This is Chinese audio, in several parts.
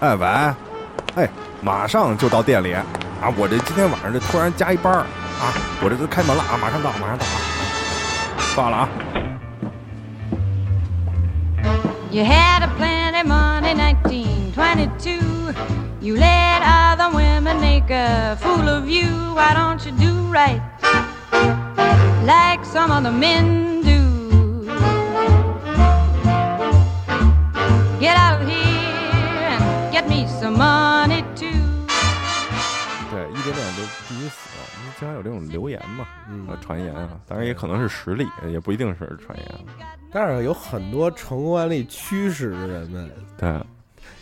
哎喂，哎，马上就到店里啊！我这今天晚上这突然加一班儿啊，我这都开门了啊，马上到，马上到啊！挂了啊！You had a plenty money, 1922. You let other women make a fool of you. Why don't you do right like some other men 必须死，因为经常有这种流言嘛，嗯呃，传言啊，当然也可能是实力，也不一定是传言。但是有很多成功案例驱使着人们对，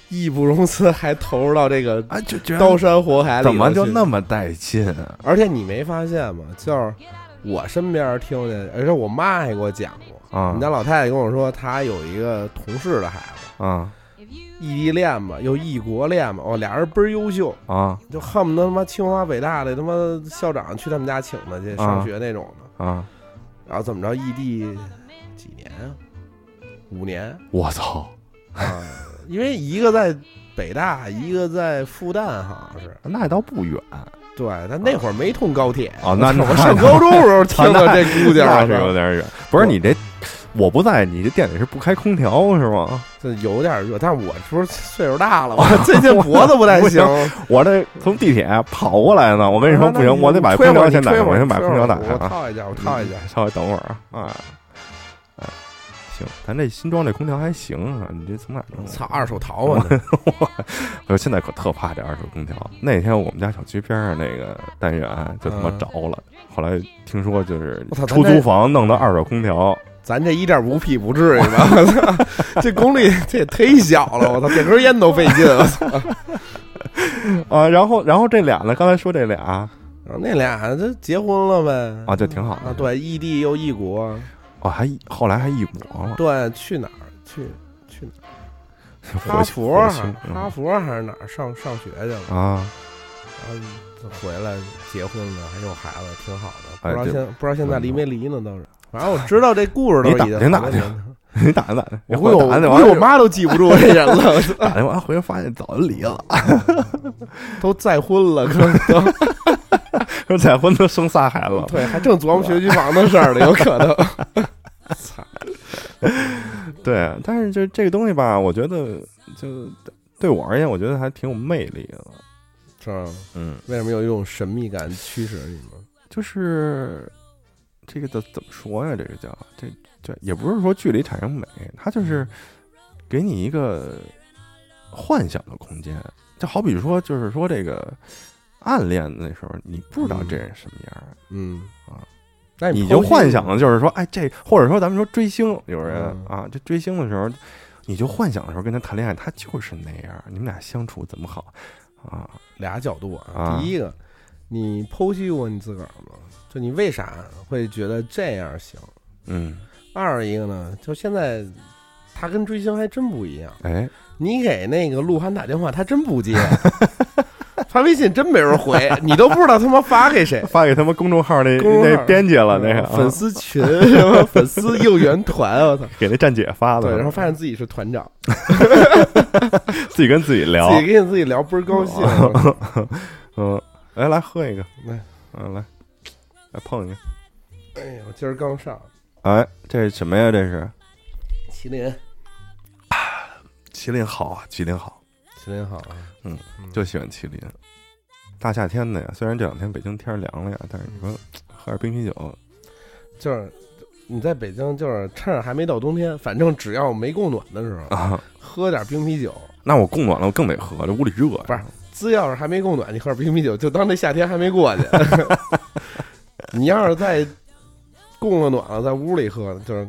义不容辞，还投入到这个啊，就觉得刀山火海里。怎么就那？么带劲啊？而且你没发现吗？就是我身边听见，而且我妈还给我讲过。啊你家老太太跟我说，她有一个同事的孩子，啊异地恋嘛，又异国恋嘛，哦，俩人倍儿优秀，啊就恨不得他妈清华北大的他妈校长去他们家请他去上学那种的。啊！然后怎么着，异地几年啊？五年我操！啊？因为一个在北大，一个在复旦，好像是。那倒不远对，但那会儿没通高铁啊 那那我上高中的时候听到这姑娘，那是有点远。不是你这，我不在，你这店里是不开空调是吗？这有点热，但是我是不是岁数大了？我最近脖子不太行。我这从地铁跑过来呢，我跟你说不行，我得把空调先打开，我先把空调打开我啊。套一下，我套一下。稍微等会儿啊啊！哎，行，咱这新装这空调还行啊，你这从哪弄的？操，二手淘啊！我我现在可特怕这二手空调。那天我们家小区边上那个单元就他妈嗯着了，后来听说就是出租房弄的二手空调，咱这一点五匹不至于吧？这功率这也忒小了！我操，点根烟都费劲。我操，啊，然后然后这俩呢，刚才说这俩啊，那俩这结婚了呗？啊就挺好的啊，对，异地又异国，哦，还后来还异国了，对，去哪儿？去去哪儿？哈火佛哈佛还是哪儿上上学去了？啊，然后回来结婚了，还有孩子，挺好的。不知道现不知道现在离没离呢？倒是，反正我知道这故事都你打已经听打听好多年了 你打听打听，我估计我我妈都记不住这人了，打电话回来发现早就离了，都再婚了，可能都说再婚都生仨孩子了，对，还正琢磨学区房的事儿呢，有可能。操，对，但是就这个东西吧，我觉得就对我而言，我觉得还挺有魅力的，是吧？嗯，为什么有一种神秘感驱使你呢？就是这个怎怎么说呀？这个叫这这也不是说距离产生美，它就是给你一个幻想的空间。就好比说，就是说这个暗恋的那时候，你不知道这人什么样儿，嗯啊，那你就幻想的就是说，哎，这或者说咱们说追星，有人、嗯啊，这追星的时候，你就幻想的时候跟他谈恋爱，他就是那样，你们俩相处怎么好啊？俩角度啊。啊第一个，你剖析过你自个儿吗？就你为啥会觉得这样行？嗯，二一个呢，就现在他跟追星还真不一样。哎，你给那个鹿晗打电话，他真不接，发微信真没人回，你都不知道他妈发给谁。发给他们公众号那那编辑了，那个、啊、粉丝群什么 粉丝应援团，我操！给那站姐发的，对，然后发现自己是团长，自己跟自己聊，自己跟自己聊倍儿高兴。嗯，来，来喝一个，来，嗯，来，来碰一个，哎呀，我今儿刚上。哎，这是什么呀？这是？麒麟，麒麟好啊，麒麟好，麒麟好啊，嗯，就喜欢麒麟。大夏天的呀，虽然这两天北京天儿凉了呀，但是你说喝点冰啤酒，就是你在北京，就是趁着还没到冬天，反正只要没供暖的时候，啊，喝点冰啤酒。那我供暖了，我更得喝，这屋里热呀。不是只要是还没供暖，你喝点冰啤酒，就当这夏天还没过去。你要是在供了暖了，在屋里喝，就是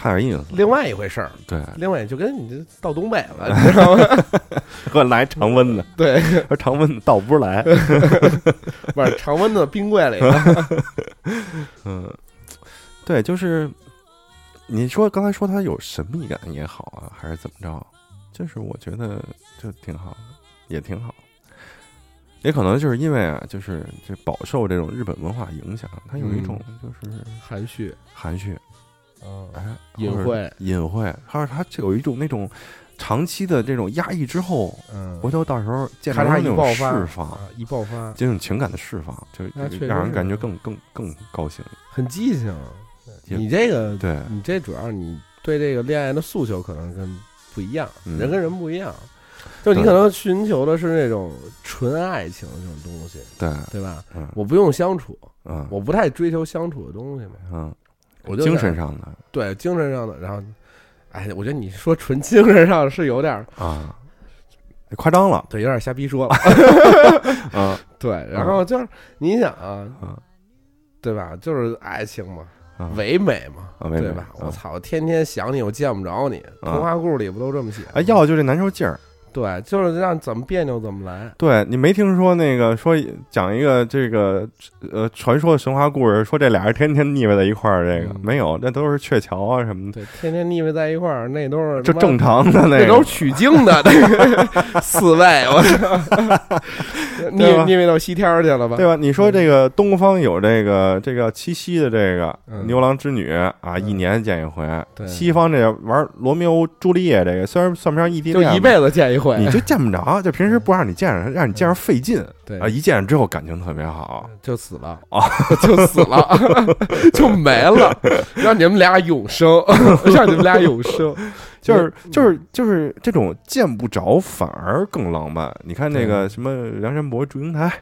差点意思。另外一回事儿。对，另外就跟你这到东北了，你知道吗？我来常温的，对，说常温的倒 不是来。不是常温的冰柜里的。嗯，对，就是你说刚才说它有神秘感也好啊，还是怎么着？就是我觉得就挺好的，也挺好。也可能就是因为啊，就是这饱受这种日本文化影响，它有一种就是含蓄，含蓄，嗯，哎，隐晦，隐晦，还有它就有一种那种长期的这种压抑之后，嗯，回头到时候见咔嚓一到那种爆发释放，啊一爆发，这种情感的释放，就是让人感觉更更更高兴。很激情。你这个，对，你这主要你对这个恋爱的诉求可能跟不一样，嗯人跟人不一样。就你可能寻求的是那种纯爱情这种东西，对，对吧？嗯我不用相处，嗯我不太追求相处的东西嘛，嗯，我就精神上的对精神上的，然后，哎，我觉得你说纯精神上是有点儿啊，夸张了，对，有点瞎逼说了。嗯 对，然后就是你想啊，嗯对吧？就是爱情嘛，嗯唯美嘛，对吧？我嗯操，天天想你，我见不着你，啊童话故事里不都这么写？哎，要的就这难受劲儿。对，就是让怎么别扭怎么来。对你没听说那个说讲一个这个呃传说神话故事，说这俩人天天腻歪在一块儿，这个、嗯没有，那都是鹊桥啊什么的，对，天天腻歪在一块儿，那都是这正，常的那个那都是。取经的那个四位，我操，腻腻歪到西天去了吧？对吧？你说这个东方有这个这个七夕的这个嗯牛郎织女啊，嗯一年见一回。对西方这玩罗密欧朱丽叶这个，虽然算不上异地恋，就一辈子见一回。你就见不着，就平时不让你见着，让你见着费劲对啊！一见着之后感情特别好，就死了啊，就死了，就没了，让你们俩永生，让你们俩永生。就是就是就是这种见不着反而更浪漫。你看那个什么梁山伯、祝英台，是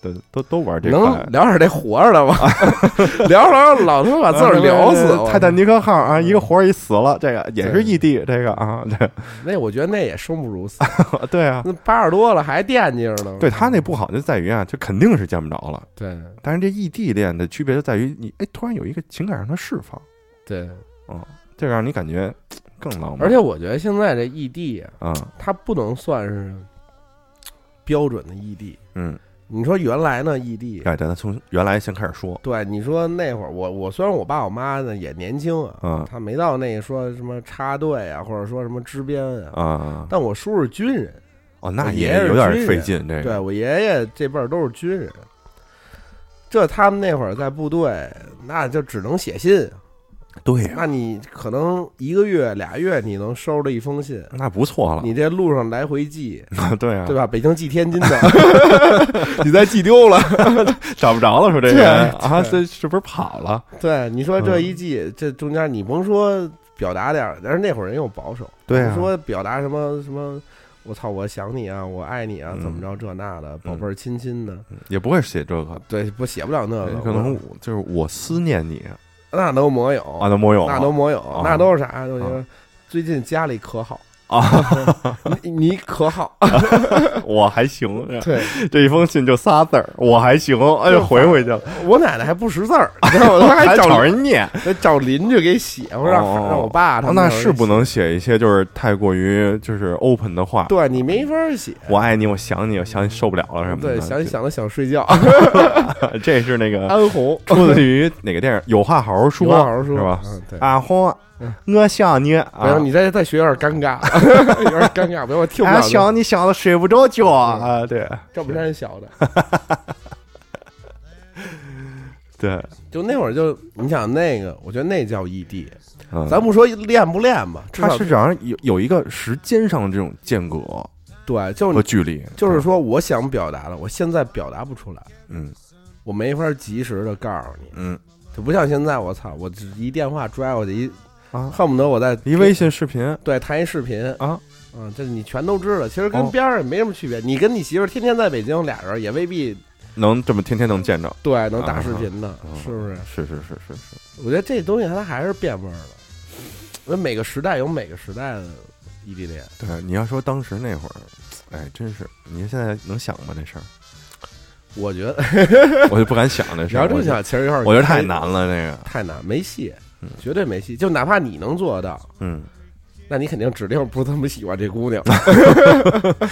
都都都玩这能块？聊点这活着的吗？聊着聊着老他妈把自个儿聊死泰坦尼克号啊，一个活儿一死了，这个也是异地，这个啊，对那我觉得那也生不如死，对啊，那八十多了还惦记着呢。对他那不好就在于啊，就肯定是见不着了。对但是这异地恋的区别就在于你，哎，突然有一个情感上的释放，对，这让你感觉 更浪漫。而且我觉得现在这异地啊，啊，它不能算是标准的异地。嗯，你说原来呢，异地，哎，咱从原来先开始说，对，你说那会儿我我虽然我爸我妈呢也年轻啊，嗯。他没到那个说什么插队啊，或者说什么支边啊，啊，但我叔是军人，哦，那也有点费劲，这对，我爷爷这辈儿都是军人，这他们那会儿在部队，那就只能写信，对呀，那你可能一个月俩月你能收着一封信，那不错了，你这路上来回寄，对啊，对吧？北京寄天津的 你再寄丢了，找不着了，说这对人啊，对这是不是跑了？对，你说嗯这一寄，这中间你甭说表达点儿，但是那会儿人又保守，对说表达什么什么。我操！我想你啊，我爱你啊，嗯怎么着这那的，宝贝儿亲亲的，也不会写这个，对，不写不了那个，可能我就是我思念你那都没有。啊，都没有，那都没有，啊。那都是啥？最近家里可好 啊，你你可好？我还行，对这一封信就仨字儿，我还行，哎呦，回回去了，我奶奶还不识字儿，你知道吗？她还还找找人念，还找邻居给写，我让哦让我爸他们那是不能写。一些就是太过于就是 open 的话，对你没法写，我爱你，我想你，我想你受不了了什么的，对，想你想的想睡觉。这这是那个安红，出自于哪个电影？有话好好说，有话好好说是吧？嗯，对。阿红嗯，我想你不行，啊，你再再学有点尴尬，有点尴尬，不要，我听不了。俺想你想的睡不着觉啊，对。赵本山小的，对，就那会儿就你想那个，我觉得那叫异地。嗯。咱不说练不练吧，至少它是好像有有一个时间上的这种间隔对，就和距离，就是说，我想表达的，我现在表达不出来，嗯。我没法及时的告诉你，嗯。就不像现在，我操，我只一电话拽过去一，啊，恨不得我在一微信视频对谈一视频啊，嗯，这你全都知道，其实跟哦边上也没什么区别。你跟你媳妇儿天天在北京，俩人也未必能这么天天能见着，对能打啊视频的，啊是不是？是是是是是，我觉得这东西它还是变味儿了。那每个时代有每个时代的异地恋，对，你要说当时那会儿，哎，真是，你现在能想吗？这事儿，我觉得 我就不敢想这事儿。我就要这么想，其实有点我觉得太难了，这个，太难，没戏嗯，绝对没戏。就哪怕你能做到，嗯，那你肯定指定不这么喜欢这姑娘。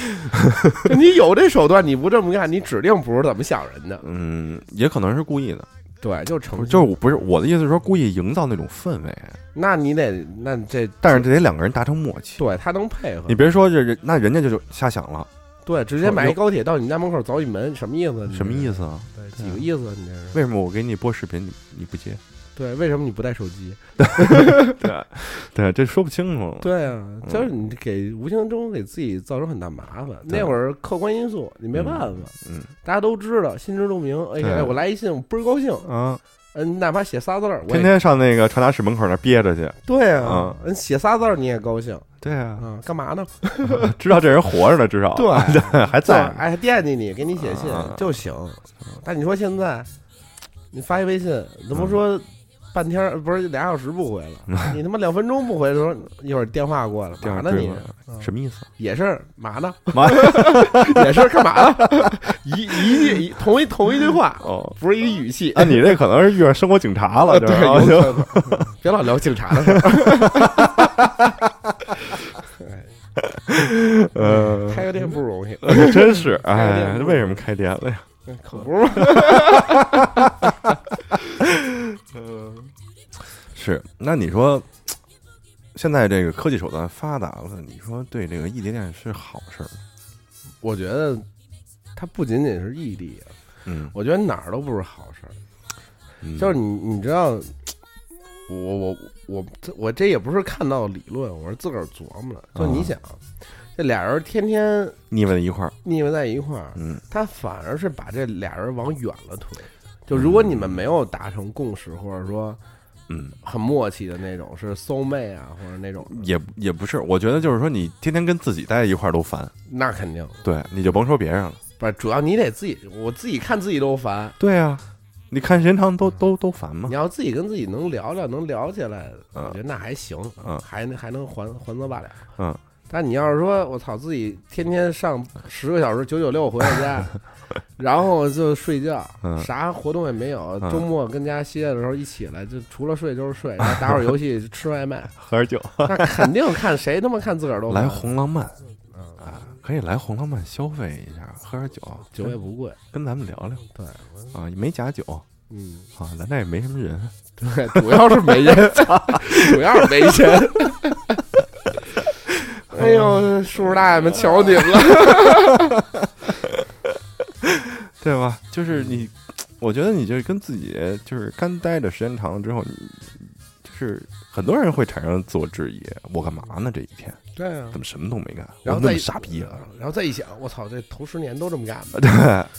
你有这手段，你不这么干，你指定不是怎么想人的。嗯，也可能是故意的，对，就成就是我不是我的意思是说故意营造那种氛围，那你得，那这但是这得两个人达成默契。对他能配合你，别说这人，那人家就就瞎想了，对，直接买一高铁到你家门口凿一门，什么意思？什么意思？思啊？对，几个意思？你这是？为什么我给你播视频，你你不接？对，为什么你不带手机？对，对，这说不清楚。对啊，就是你给无形中给自己造成很大麻烦。那会儿客观因素你没办法，嗯大家都知道，心知肚明。哎呀，我来一信，我倍儿高兴。啊，嗯，哪怕写仨字儿，我天天上那个传达室门口那憋着去。对啊啊，嗯，写仨字儿你也高兴对啊，嗯？干嘛呢？知道这人活着呢，至少对 还在。哎，惦记你，给你写信啊就行。但你说现在，你发一微信，怎么说半天儿不是俩小时不回了？你他妈两分钟不回的时候，一会儿电话过来，嘛呢你什么意思？也是嘛呢？妈 也是干嘛呢？一一句一同一同一句话，哦，不是一个语气。啊，你这可能是遇上生活警察了，对。别老聊警察的事儿。呃，开个店不容易，真是，开哎，为什么开店了呀？可不是吗？是，那你说，现在这个科技手段发达了，你说对这个异地恋是好事儿？我觉得它不仅仅是异地，嗯，我觉得哪儿都不是好事儿。嗯就是你，你知道，我我我这我这也不是看到理论，我是自个儿琢磨的。就你啊想，这俩人天天腻歪在一块儿，腻歪在一块儿，嗯他反而是把这俩人往远了推。就如果你们没有达成共识，或者说嗯，很默契的那种，是 soul mate 啊，或者那种，也也不是，我觉得就是说，你天天跟自己待在一块儿都烦，那肯定对，你就甭说别人了。不是。主要你得自己，我自己看自己都烦。对啊，你看时间长都都都烦嘛你。要自己跟自己能聊聊，能聊起来，嗯我觉得那还行，嗯还还能还还则罢了。嗯，但你要是说我操，自己天天上十个小时九九六回到家，然后就睡觉，嗯啥活动也没有，嗯周末跟家歇的时候一起来，就除了睡就是睡，然后打会儿游戏，吃外卖，喝点酒，那肯定看谁他妈看自个儿都来红浪漫嗯啊，可以来红浪漫消费一下，喝点酒，酒也不贵，跟咱们聊聊对，啊，也没假酒嗯，啊，咱这也没什么人。对，主要是没人，主要是没人。哎呦，叔叔大爷们瞧你们了。对吧？就是你，我觉得你就是跟自己就是干待的时间长了之后，你就是很多人会产生自我质疑：我干嘛呢？这一天对啊怎，么什么都没干？然后再我那么傻逼啊！然后再一想，我操，这头十年都这么干的，对，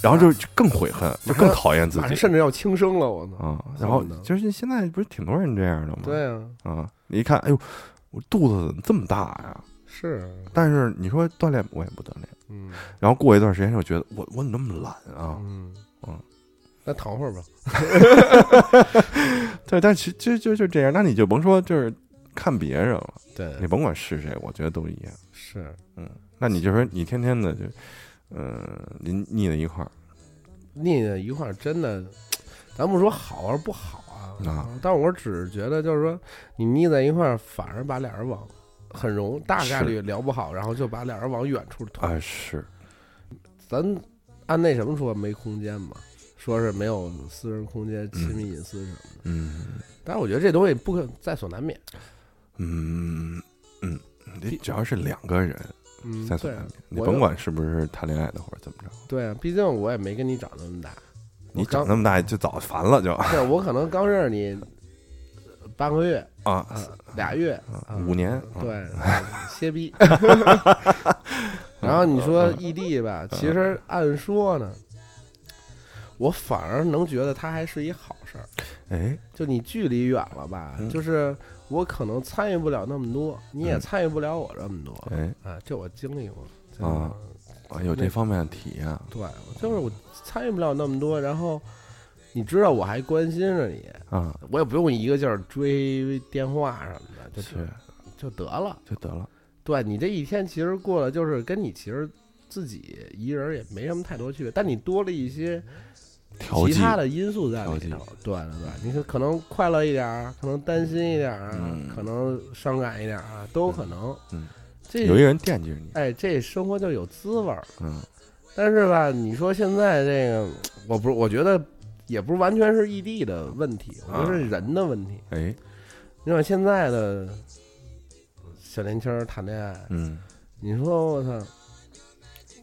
然后就就更悔恨，就更讨厌自己甚至要轻生了，我操！啊。然后就是现在不是挺多人这样的吗？对啊，啊，你一看，哎呦，我肚子怎么这么大呀？是，但是你说锻炼我也不锻炼，嗯。然后过一段时间就觉得我我怎么那么懒啊？嗯。嗯，那躺会儿吧。对，但其实就就这样，那你就甭说就是看别人了，对。你甭管是谁，我觉得都一样。是，嗯。那你就说你天天的就，嗯、你腻在一块儿，腻在一块儿真的，咱不说好还是不好啊，啊。但我只是觉得就是说，你腻在一块儿，反而把俩人往很容大概率聊不好，然后就把俩人往远处推。啊是，咱按那什么说没空间嘛，说是没有私人空间、亲密隐私什么的。嗯。但是我觉得这东西不可在所难免。嗯嗯，你只要是两个人嗯，在所难免，你甭管是不是谈恋爱的或者怎么着，对啊，毕竟我也没跟你长那么大，你长那么大就早烦了就。对我可能刚认识你半个月。啊啊，俩月五年，啊对，歇逼。然后你说异地吧，其实按说呢，我反而能觉得它还是一好事儿。哎，就你距离远了吧，嗯就是我可能参与不了那么多，你也嗯参与不了我这么多。哎啊，这我经历过。啊，有这方面的体验，对，就是我参与不了那么多，然后你知道我还关心着你，啊，我也不用一个劲儿追电话什么的，就是就得了。就得了，对你这一天其实过了，就是跟你其实自己一人也没什么太多区别，但你多了一些，其他的因素在里头。对对对，你可能快乐一点儿，可能担心一点儿，嗯可能伤感一点儿啊，都有可能。嗯，这有一个人惦记着你，哎，这生活就有滋味儿。嗯但是吧，你说现在这个，我不是，我觉得也不是完全是异地的问题，我觉得是人的问题。哎，你看现在的小年轻儿谈恋爱，嗯。你说我操，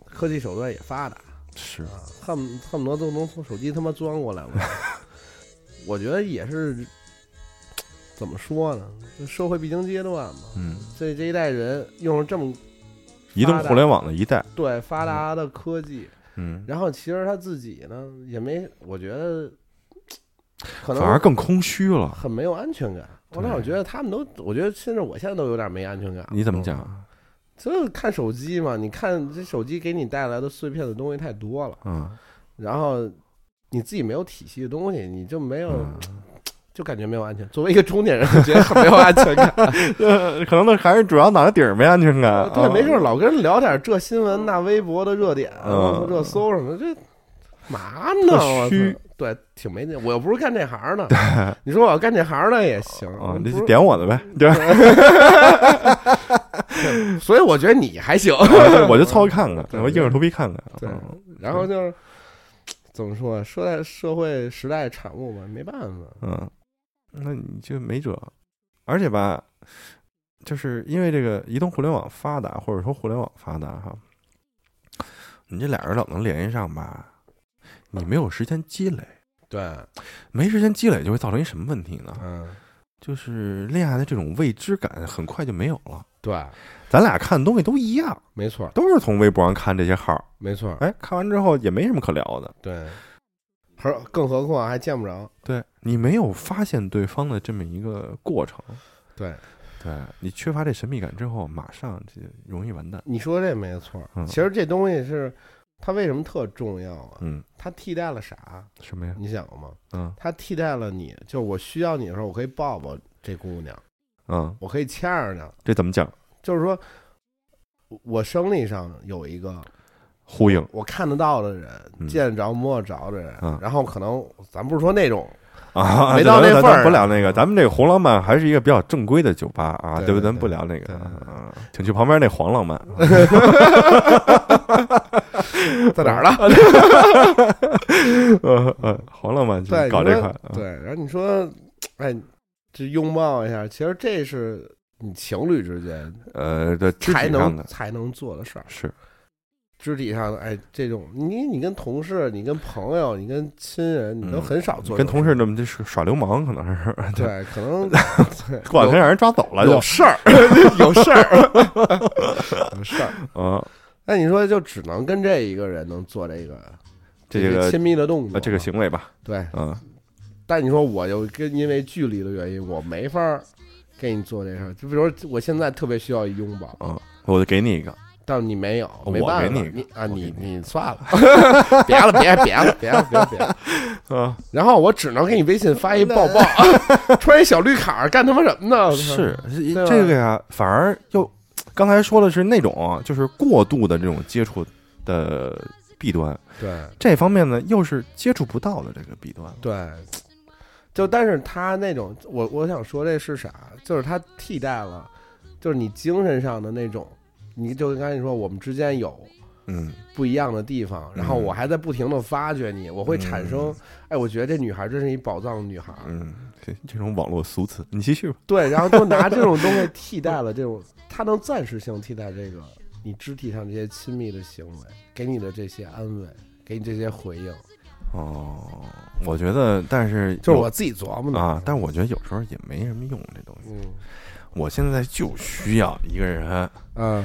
科技手段也发达是，啊，恨恨不得都能从手机他妈钻过来了。我觉得也是怎么说呢？就社会必经阶段嘛，嗯，这这一代人用了这么移动互联网的一代，对发达的科技，嗯，然后其实他自己呢也没，我觉得可能反而更空虚了。很没有安全感。我对让我觉得他们都，我觉得甚至我现在都有点没安全感。你怎么讲？就是看手机嘛，你看这手机给你带来的碎片的东西太多了，嗯，然后你自己没有体系的东西，你就没有，嗯就感觉没有安全。作为一个中年人，我觉得很没有安全感。呃，可能那还是主要脑袋顶儿没安全感。对，啊没事儿老跟人聊点这新闻那微博的热点，嗯热搜什么，这嘛呢？我虚对，挺没劲。我又不是干这行的，你说我要干这行的也行，啊，你就点我的呗，对，所以我觉得你还行。我就凑合看看，我硬着头皮看看。对嗯然后就是怎么说，说在社会时代产物吧，没办法。嗯，那你就没辙。而且吧，就是因为这个移动互联网发达，或者说互联网发达哈，你这俩人老能联系上吧，你没有时间积累，对，没时间积累就会造成一什么问题呢？嗯，就是恋爱的这种未知感很快就没有了。对，咱俩看的东西都一样，没错，都是从微博上看这些号，没错，哎，看完之后也没什么可聊的。对。何更何况还见不着，对你没有发现对方的这么一个过程，对，对你缺乏这神秘感之后，马上就容易完蛋。你说这没错。嗯其实这东西是它为什么特重要啊？嗯，它替代了啥？什么呀？你想过吗？嗯它替代了你，就是我需要你的时候，我可以抱抱这姑娘，嗯，我可以牵着她。这怎么讲？就是说，我生理上有一个呼应我看得到的人，嗯见得着摸得着的人，嗯然后可能咱不是说那种，啊，没到那咱份儿咱不聊那个，咱们这个红浪漫还是一个比较正规的酒吧啊，对不？对对咱对不聊那个请去旁边那黄浪漫。在哪儿了？呃呃，黄浪漫去对，你说搞这块，啊对，然后你说，哎，这拥抱一下，其实这是你情侣之间呃的肢才能才能做的事儿。是，肢体上的，哎，这种你你跟同事、你跟朋友、你跟亲人，你都嗯很少做这跟。同事那么就是耍流氓，可能是对，可能 对过两天让人抓走了就有事儿，有事儿，有事儿。啊，那你说，就只能跟这一个人能做这个这个亲密的动作，呃这个行为吧，对。嗯但你说我就跟因为距离的原因，我没法儿给你做这事儿。就比如说我现在特别需要一拥抱，嗯，我就给你一个，但是你没有，我没办法，给你你啊，你你你算了，别了，别别了，别了，别了别了。啊，然后我只能给你微信发一抱抱，穿一小绿卡干他妈什么呢？是这个呀，反而又刚才说的是那种就是过度的这种接触的弊端，对这方面呢又是接触不到的这个弊端，对，就但是他那种，我我想说这是啥？就是他替代了，就是你精神上的那种，你就跟刚才你说，我们之间有嗯。不一样的地方，然后嗯。我还在不停的发掘你，我会产生嗯，哎，我觉得这女孩真是一宝藏女孩，嗯，这这种网络俗词，你继续吧，对，然后就拿 这种东西替代了这种，它能暂时性替代这个你肢体上这些亲密的行为，给你的这些安慰，给你这些回应，哦，我觉得，但是就是我自己琢磨的啊，但是我觉得有时候也没什么用，这东西，嗯。我现在就需要一个人嗯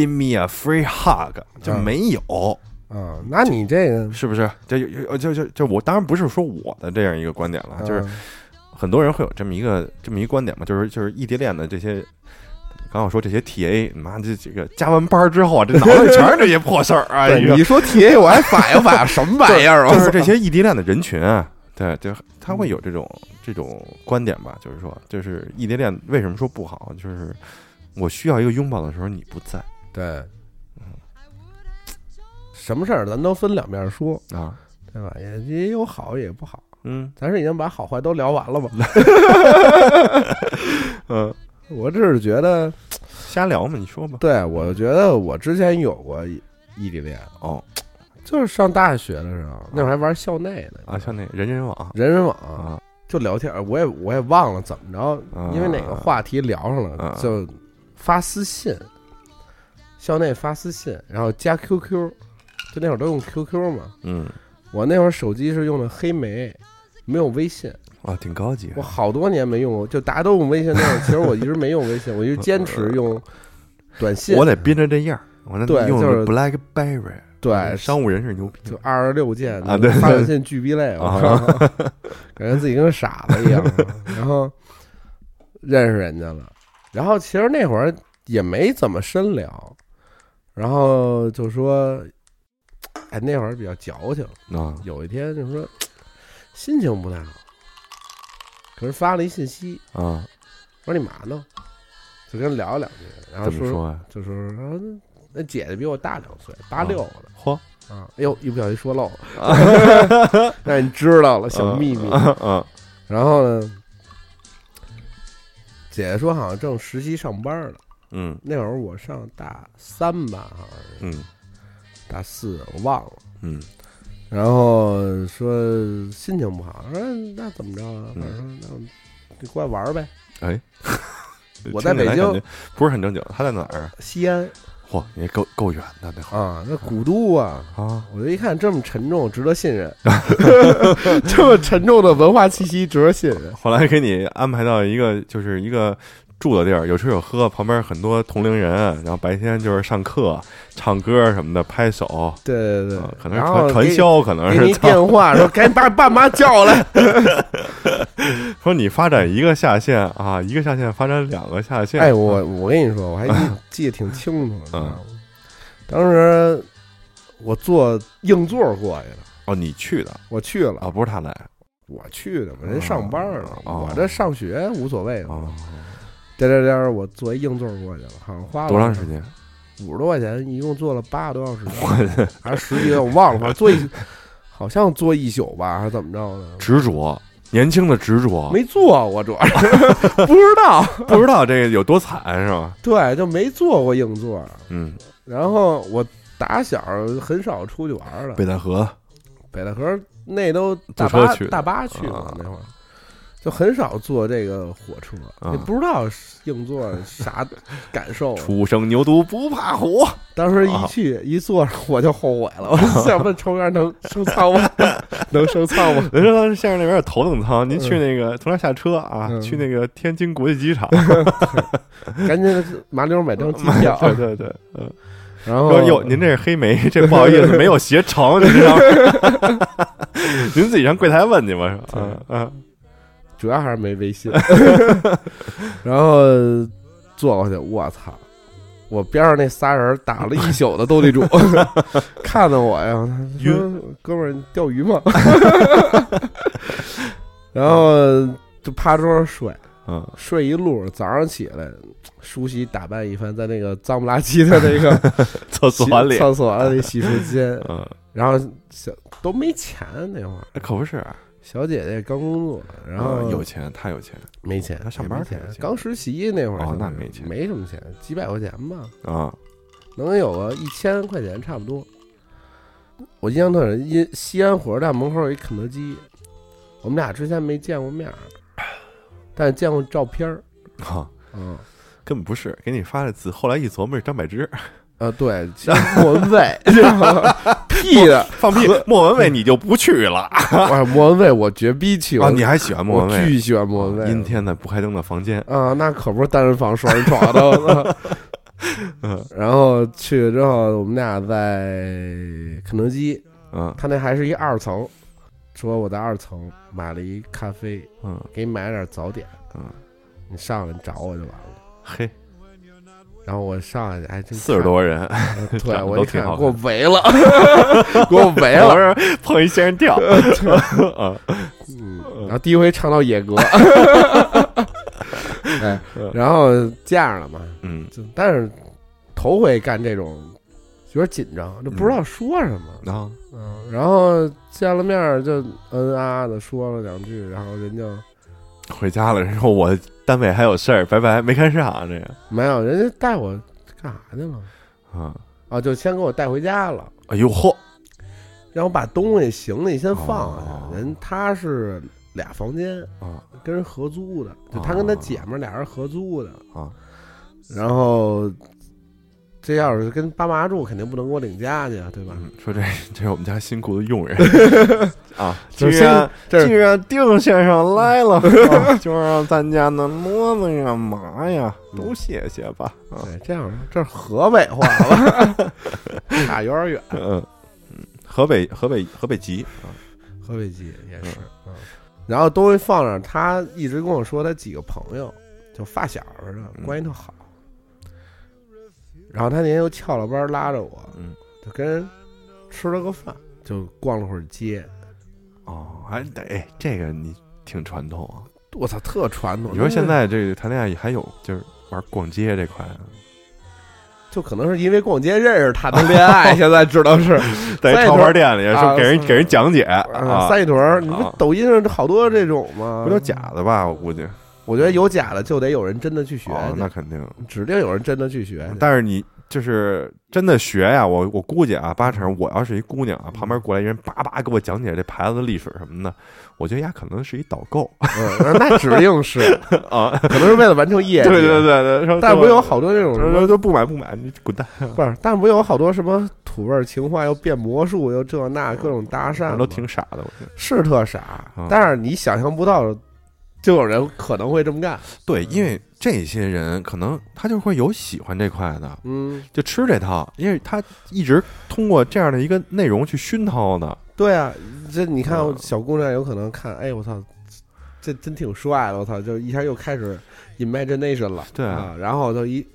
give me a free hug，就嗯没有。嗯，那你这个是不是？这有有就就就我当然不是说我的这样一个观点了，就是嗯很多人会有这么一个这么一个观点嘛，就是就是异地恋的这些，刚我说这些 TA，妈这这个加完班之后啊，这脑子里全是这些破事儿啊！你说 TA，我还反应反应什么玩意儿啊？就是这些异地恋的人群啊，对，就他会有这种这种观点吧，就是说，就是异地恋为什么说不好，就是我需要一个拥抱的时候你不在对，什么事儿咱都分两面说，啊，对吧？也也有好也有不好，嗯。咱是已经把好坏都聊完了吧？嗯，我只是觉得，瞎聊嘛，你说吧。对我觉得我之前有过异异地恋，哦。就是上大学的时候，那会儿还玩校内呢，啊，校内人人网。人人网。啊，就聊天，我也我也忘了怎么着，啊。因为哪个话题聊上了啊，就发私信，校内发私信，然后加 QQ，就那会儿都用 QQ 嘛。嗯我那会儿手机是用的黑莓，没有微信，啊，挺高级我。好多年没用过，就大家都用微信那会儿，其实我一直没用微信，我就坚持用短信。我得憋着这样儿，我那用 BlackBerry，对商务人士牛逼就二十六键啊对发短信巨逼累，我啊靠，感觉自己跟个傻子一样。然后认识人家了，然后其实那会儿也没怎么深聊，然后就说，哎，那会儿比较矫情，啊有一天就说 心情不太好，可是发了一信息，啊，我说你嘛呢？就跟人聊了两句，然后说啊？就说说那姐姐比我大两岁，八六的。嚯，啊，哎呦，一不小心说漏了，让你知道了小秘密。啊然后呢，姐姐说好像正实习上班呢，嗯那会儿我上大三吧，好像是嗯大四，我忘了。嗯然后说心情不好，说那怎么着啊？嗯反正说那你过来玩儿呗。哎，我在北京听起来感觉不是很正经，他在哪儿啊？西安嚯，你够够远的那会儿啊，那古都啊，啊！我就一看这么沉重，值得信任，这么沉重的文化气息值得信任。后来给你安排到一个就是一个住的地儿，有吃有喝，旁边很多同龄人，然后白天就是上课、唱歌什么的，拍手，对对对啊，可能是传传销，可能是电话说赶紧把爸妈叫来。说你发展一个下线啊，一个下线发展两个下线。哎，我我跟你说，我还记 记得挺清楚的，嗯？当时我坐硬座过去的，哦，你去的我去了，啊，不是他来我去的，我人上班呢，哦我这上学无所谓嘛。啊？颠颠颠，我坐一硬座过去了，好像花了多长时？间？五十多块钱，一共坐了八个多小时，还是十几个，我忘了，反正坐一，好像坐一宿吧，还是怎么着的？执着，年轻的执着，没坐，过主要是不知道，不知道 这个有多惨是吧？对，就没坐过硬座。嗯，然后我打小很少出去玩了，北戴河北戴河那都大坐车去大巴去啊了那会儿，就很少坐这个火车，啊也不知道硬座啥感受。初生牛犊不怕虎。当时啊一去一坐上我就后悔了，我想问 抽员能升舱 吗？能升舱吗？人说先生那边有头等舱，您去那个从那儿下车啊，嗯去那个天津国际机场。赶紧麻溜买张机票。对对对，嗯，然后哟，您这是黑莓，这不好意思没有携程，您知道吗？您自己上柜台问去吧，是吧？嗯嗯主要还是没微信。然后坐过去，我操！我边上那仨人打了一宿的斗地主，看着我呀，他说：“哥们儿，钓鱼吗？” 然后就趴桌上睡，嗯，睡一路，早上起来梳洗打扮一番，在那个脏不拉几的那个厕所里，厕所里洗漱间，嗯，然后想都没钱那会儿，可不是，小姐姐刚工作，然后嗯有钱，她有钱没钱，她上班钱刚实习那会儿哦那没钱没什么钱，几百块钱吧，啊，能有个一千块钱差不多。我印象特深，因西安火车站门口有一肯德基，我们俩之前没见过面儿，但是见过照片儿。啊，嗯，根本不是，给你发的字，后来一琢磨是张柏芝，啊，对，莫文蔚，屁的，放屁，莫文蔚你就不去了 哇，莫文蔚我绝逼去，啊？你还喜欢莫文蔚？巨喜欢莫文蔚，阴天的不开灯的房间，啊，那可不是单人房双人床的。嗯然后去了之后，我们俩在肯德基，嗯他那还是一二层，说我在二层买了一咖啡，嗯给你买点早点，嗯，你上来你找我就完了。嘿，然后我上去，哎，真四十多人，对我一看 给我围了，给我围我了，是碰一仙人跳，啊，嗯，然后第一回唱到野歌，哎，然后这样了嘛，嗯就但是头回干这种，有点紧张，就不知道说什么。然后嗯，然后见了面就嗯啊的说了两句，然后人就回家了，然后我单位还有事儿，拜拜，没看上这个。没有，人家带我干啥去了？啊，啊，就先给我带回家了，哎呦嚯，让我把东西行李先放下。哦。人他是俩房间，啊。跟人合租的，就他跟他姐们儿俩人合租的。啊，然后这要是跟爸妈住，肯定不能给我领家去啊，对吧？嗯，说这这是我们家辛苦的佣人 啊，既然既然丁先生来了，啊就让咱家那骡子呀、马呀都歇歇吧。啊，对，这样这是河北话了，差有点远。嗯嗯，河北河北河北籍啊，河北籍也是，嗯。然后东西放那儿，他一直跟我说他几个朋友，就发小似的，嗯关系特好。然后他那天又翘了班拉着我，嗯，就跟人吃了个饭，就逛了会儿街。哦，还得哎这个你挺传统啊。我操，特传统。你说现在这个谈恋爱还有就是玩逛街这块啊，就可能是因为逛街认识谈的恋爱，现在知道是在三里屯潮牌店里给人是给人讲解啊啊，三里屯儿。你不啊抖音上好多这种吗？不都假的吧？我估计。我觉得有假的，就得有人真的去学哦，那肯定。指定有人真的去学。但是你就是真的学呀，我我估计啊，八成我要是一姑娘啊，旁边过来一人叭叭给我讲解这牌子的历史什么的，我觉得呀可能是一导购 嗯，那指定是，啊。可能是为了完成业绩。对对对对，但是不有好多那种什么说说不买不买，你滚蛋，不是，但是不有好多什么土味情话，又变魔术，又这那各种搭讪吗，都挺傻的，我觉得。是特傻啊。但是你想象不到，就有人可能会这么干。对，因为这些人可能他就会有喜欢这块的，嗯，就吃这套，因为他一直通过这样的一个内容去熏陶的。对啊，这你看嗯小姑娘有可能看，哎，我操，这真挺帅的，我操，就一下又开始 imagination 了，对啊，然后就一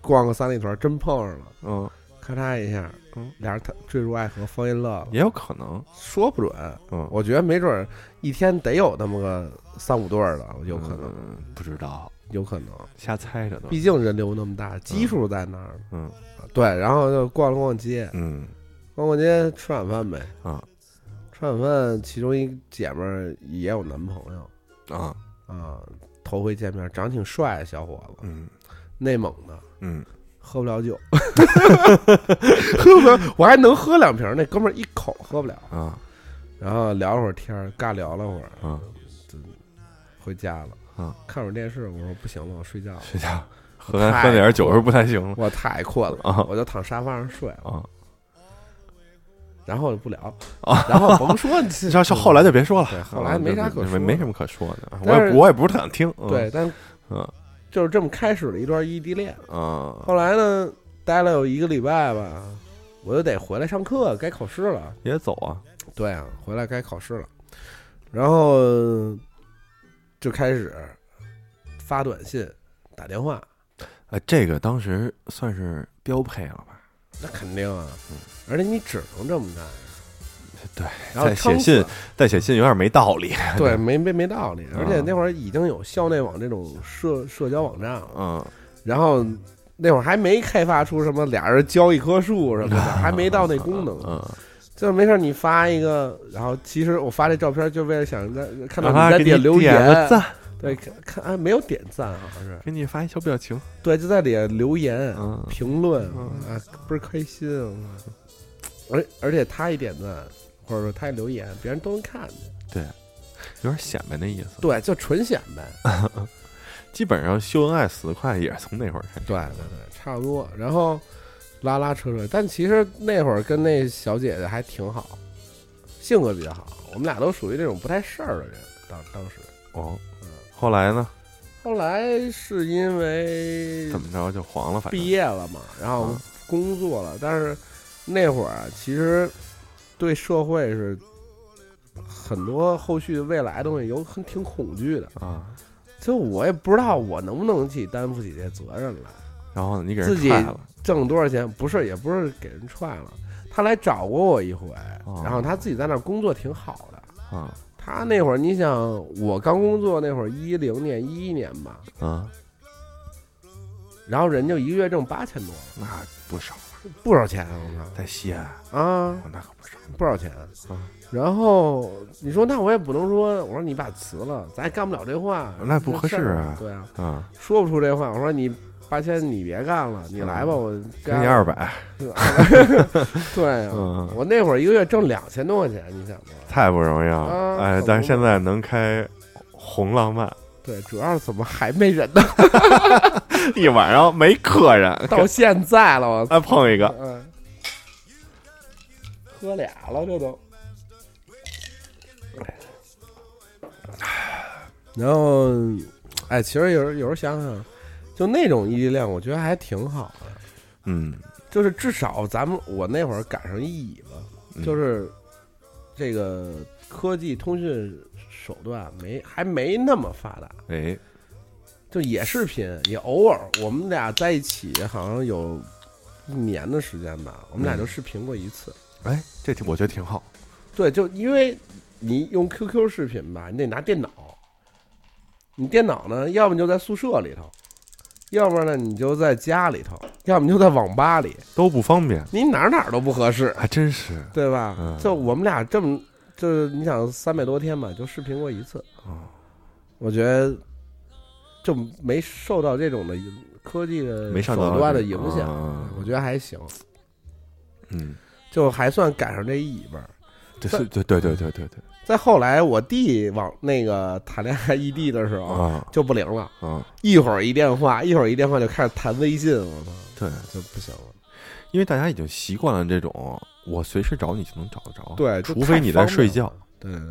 逛个三里屯，真碰上了，嗯，咔嚓一下，嗯，俩人他坠入爱河，fall in love，也有可能。说不准，嗯，我觉得没准儿一天得有那么个三五对儿的，有可能，嗯不知道，有可能，瞎猜着呢。毕竟人流那么大，基数在那儿。嗯。对，然后就逛了逛街，嗯。逛逛街吃晚饭呗。啊。吃晚饭，其中一姐们儿也有男朋友。啊。啊，头回见面，长挺帅的小伙子，嗯。内蒙的，嗯，喝不了酒，喝不了，我还能喝两瓶，那哥们儿一口喝不了。啊。然后聊会儿天儿，尬聊了会儿，啊，回家了。啊，看会儿电视，我说不行了，我睡觉了，睡觉，喝完喝点酒是不太行了我太困了，啊我就躺沙发上睡了。啊。然后就不聊啊，然后甭说你这这后来就别说了对，后来啊没啥可说的没没什么可说的。我也我也不是特想听。嗯对，，但嗯就是这么开始了一段异地恋。嗯后来呢，待了有一个礼拜吧，我就得回来上课，该考试了。也走啊。对啊，回来该考试了，然后就开始发短信、打电话。哎，这个当时算是标配了吧？那肯定啊，嗯而且你只能这么干。对，然后再写信再写信有点没道理。对，没没没道理。嗯而且那会儿已经有校内网这种社社交网站了，嗯，然后那会儿还没开发出什么俩人交一棵树什么的，还没到那功能。嗯，就是没事儿你发一个，然后其实我发这照片就为了想在看到他你在点留言，个赞，对，看看哎没有点赞好像是，给你发一小表情。对，就在底下留言、嗯评论嗯啊，倍儿开心。而而且他一点赞，或者说他一留言，别人都能看见。对有点显摆那意思。对，就纯显摆。基本上秀恩爱死得快也是从那会儿开始。对对对，差不多。然后拉拉扯扯，但其实那会儿跟那小姐姐还挺好，性格比较好。我们俩都属于这种不太事儿的人。当当时，哦嗯，后来呢？后来是因为怎么着就黄了，反正毕业了嘛，然后嗯工作了，但是那会儿啊，其实对社会是很多后续未来的东西有很挺恐惧的。啊。就我也不知道我能不能去担负起这责任来。然后呢，你给人自己挣多少钱？不是，也不是给人踹了。他来找过我一回，哦。然后他自己在那儿工作挺好的。啊。他那会儿，你想，我刚工作那会儿，一零年、一一年吧，啊，然后人就一个月挣八千多。了，那不少，不少钱，我在西安，啊，那可不少。不少钱。啊。然后你说，那我也不能说，我说你把辞了，咱也干不了这话，那不合适啊。对啊，啊，说不出这话。我说你八千，你别干了，你来吧，我给干你二百，对啊，嗯，我那会儿一个月挣两千多块钱，你想吧？太不容易了。啊哎，但是现在能开红浪漫，对，主要是怎么还没人呢？一晚上没客人，到现在了，我操！再碰一个，嗯，喝俩了，这都。然后，哎，其实有时候有时候想想，就那种异地恋，我觉得还挺好的。嗯，就是至少咱们我那会儿赶上一尾巴，嗯。就是这个科技通讯手段没还没那么发达，哎，就也视频，也偶尔我们俩在一起，好像有一年的时间吧，我们俩嗯就视频过一次。哎，这挺我觉得挺好。对，就因为你用 QQ 视频吧，你得拿电脑，你电脑呢，要么就在宿舍里头，要么呢你就在家里头要么就在网吧里。都不方便。你哪哪都不合适。还真是。对吧？就我们俩这么就是你想三百多天吧就视频过一次。啊我觉得就没受到这种的科技的手段的影响我觉得还行。嗯。就还算赶上这一尾巴对对对对对对对。再后来，我弟往那个谈恋爱异地的时候，啊就不灵了，啊！一会儿一电话，一会儿一电话就开始谈微信，我操，对，就不行了。因为大家已经习惯了这种，我随时找你就能找得着。，对，除非你在睡觉。对对对，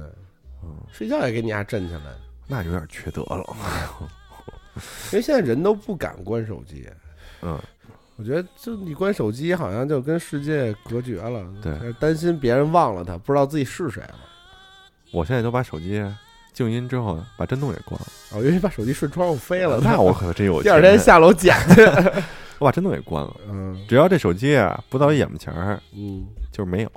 嗯，睡觉也给你家震起来，那有点缺德了。因为现在人都不敢关手机。嗯，我觉得，就你关手机，好像就跟世界隔绝了。对，担心别人忘了他，不知道自己是谁了。我现在都把手机静音之后，把震动也关了。哦，因为把手机顺窗户飞了，那我可真有第二天下楼捡去。我把震动也关了。嗯只要这手机啊不到眼巴前儿，嗯，就是没有，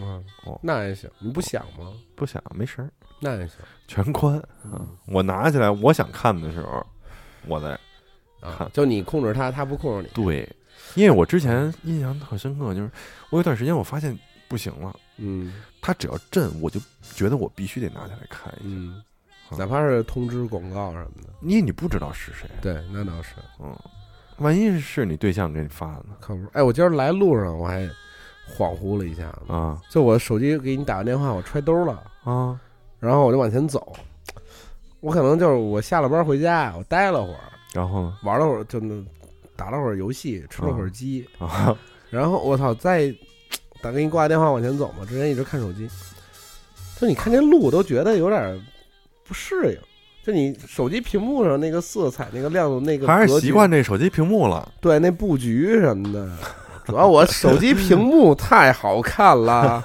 哇哦那也行。你不想吗？不响没声儿，那也行。全关啊嗯。我拿起来，我想看的时候，我在啊看，就你控制它，它不控制你。对，因为我之前印象特深刻，就是我有段时间我发现不行了，嗯它只要震，我就觉得我必须得拿起来看一下，哪怕是通知广告什么的。因为你不知道是谁，对，那倒是。嗯，万一是你对象给你发的呢？靠谱。哎，我今儿来路上我还恍惚了一下子，啊。就我手机给你打个电话，我揣兜了，啊。然后我就往前走。我可能就是我下了班回家，我待了会儿，然后呢？玩了会儿，就那打了会儿游戏，吃了会儿鸡，啊，然后我操，再打给你挂个电话往前走嘛，之前一直看手机，就你看这路我都觉得有点不适应，就你手机屏幕上那个色彩、那个亮度、那个还是习惯这手机屏幕了。对那布局什么的。主要我手机屏幕太好看了，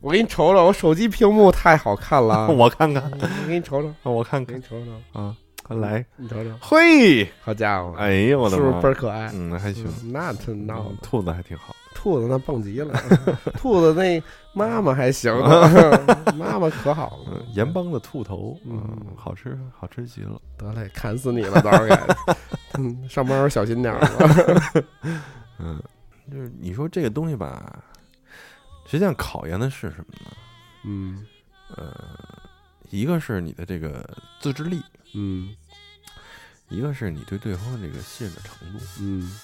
我给你瞅瞅，我手机屏幕太好看了，我看看，我给你瞅瞅，我看看给你瞅瞅，啊，来，你瞅瞅，嘿，好家伙，哎呦，我的是不是倍儿可爱？嗯，还行，嗯那他闹嗯兔子还挺好。兔子那蹦极了，兔子那妈妈还行，妈妈可好了嗯，。盐帮的兔头，嗯嗯，好吃，好吃极了。得嘞，砍死你了，到时候该。嗯，上班时候小心点儿吧。嗯，就是你说这个东西吧，实际上考验的是什么呢？嗯呃，一个是你的这个自制力，嗯一个是你对对方的这个信任的程度。嗯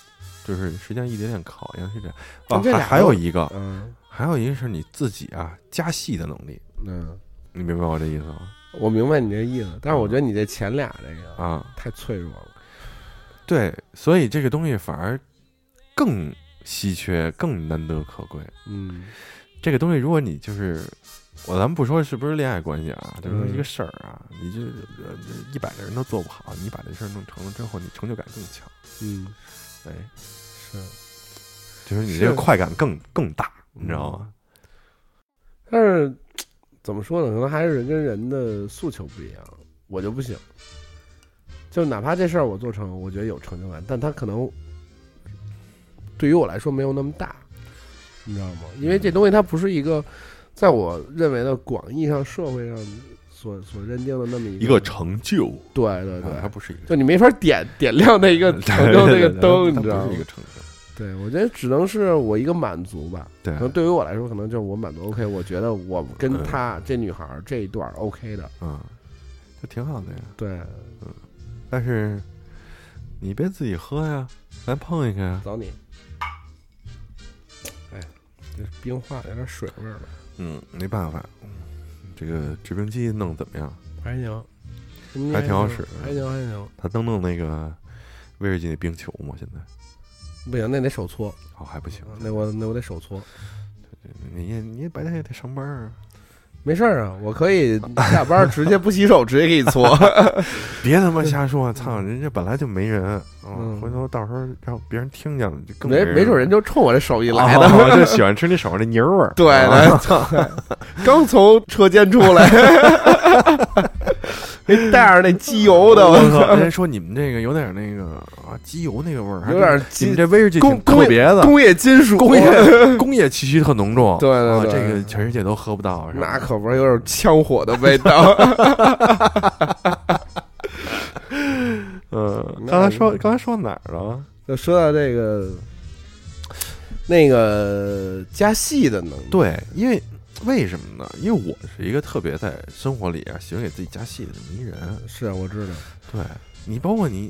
就是实际上异地恋考验是这样。哦，还还有一个，嗯还有一个是你自己啊加戏的能力，嗯，你明白我这意思吗？我明白你这意思，但是我觉得你这前俩这个啊，太脆弱了。对，所以这个东西反而更稀缺、更难得可贵。嗯这个东西，如果你就是我，咱们不说是不是恋爱关系啊，就是说嗯一个事儿啊，你就呃一百个人都做不好，你把这事儿弄成了之后，你成就感更强。嗯，哎，是。就是你这个快感更更大，你知道吗？但是怎么说呢？可能还是人跟人的诉求不一样。我就不行，就哪怕这事儿我做成，我觉得有成就感，但它可能对于我来说没有那么大，你知道吗？因为这东西它不是一个，在我认为的广义上社会上所所认定的那么一一个成就，对对对，啊它不是一个就你没法点点亮那一个 成就那个灯，你知道吗是一？个成就。对，我觉得只能是我一个满足吧。对可能对于我来说，可能就是我满足 OK，我觉得我跟嗯她这女孩儿这一段儿 OK 的，嗯，就挺好的呀。对，嗯但是你别自己喝呀，咱碰一个呀。找你。哎，这冰化有点水味儿了，嗯，没办法，嗯这个制冰机弄得怎么样？还行。还挺好使还行还行。他能弄那个威士忌那冰球吗？现在不行，那得手搓，哦还不行，那我那我得手搓。你也你也白天也得上班啊，没事儿啊，我可以下班 直接不洗手，直接给你搓。别他妈瞎说！操，人家本来就没人，嗯，嗯回头到时候让别人听见了就更没没准人就冲我这手艺来来的。我，就喜欢吃你手上的泥味儿。对操！刚从车间出来，那带着那机油的，我我操！操，人家说你们这个有点那个啊，机油那个味儿，还有点你机们这威士忌挺工工特别的，工业金属，工业工业气息特浓重。对对啊对这个全世界都喝不到。那可不是有点枪火的味道。嗯，刚才说刚才说哪儿了？就说到这个，那个加戏的能力，对，因为为什么呢？因为我是一个特别在生活里啊喜欢给自己加戏的这么一人。是啊，我知道，对你，包括你，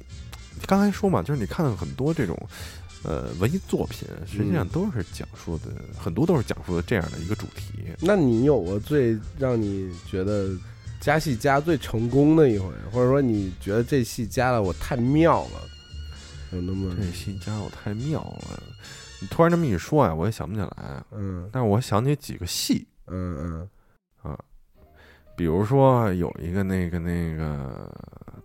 你刚才说嘛，就是你看了很多这种呃文艺作品，实际上嗯都是讲述的、很多都是讲述的这样的一个主题。那你有过最让你觉得加戏加最成功的一回，或者说你觉得这戏加的我太妙了，有那么这戏加我太妙了，你突然这么一说呀、我也想不起来。嗯。但是我想起几个戏，嗯嗯。啊比如说有一个那个那个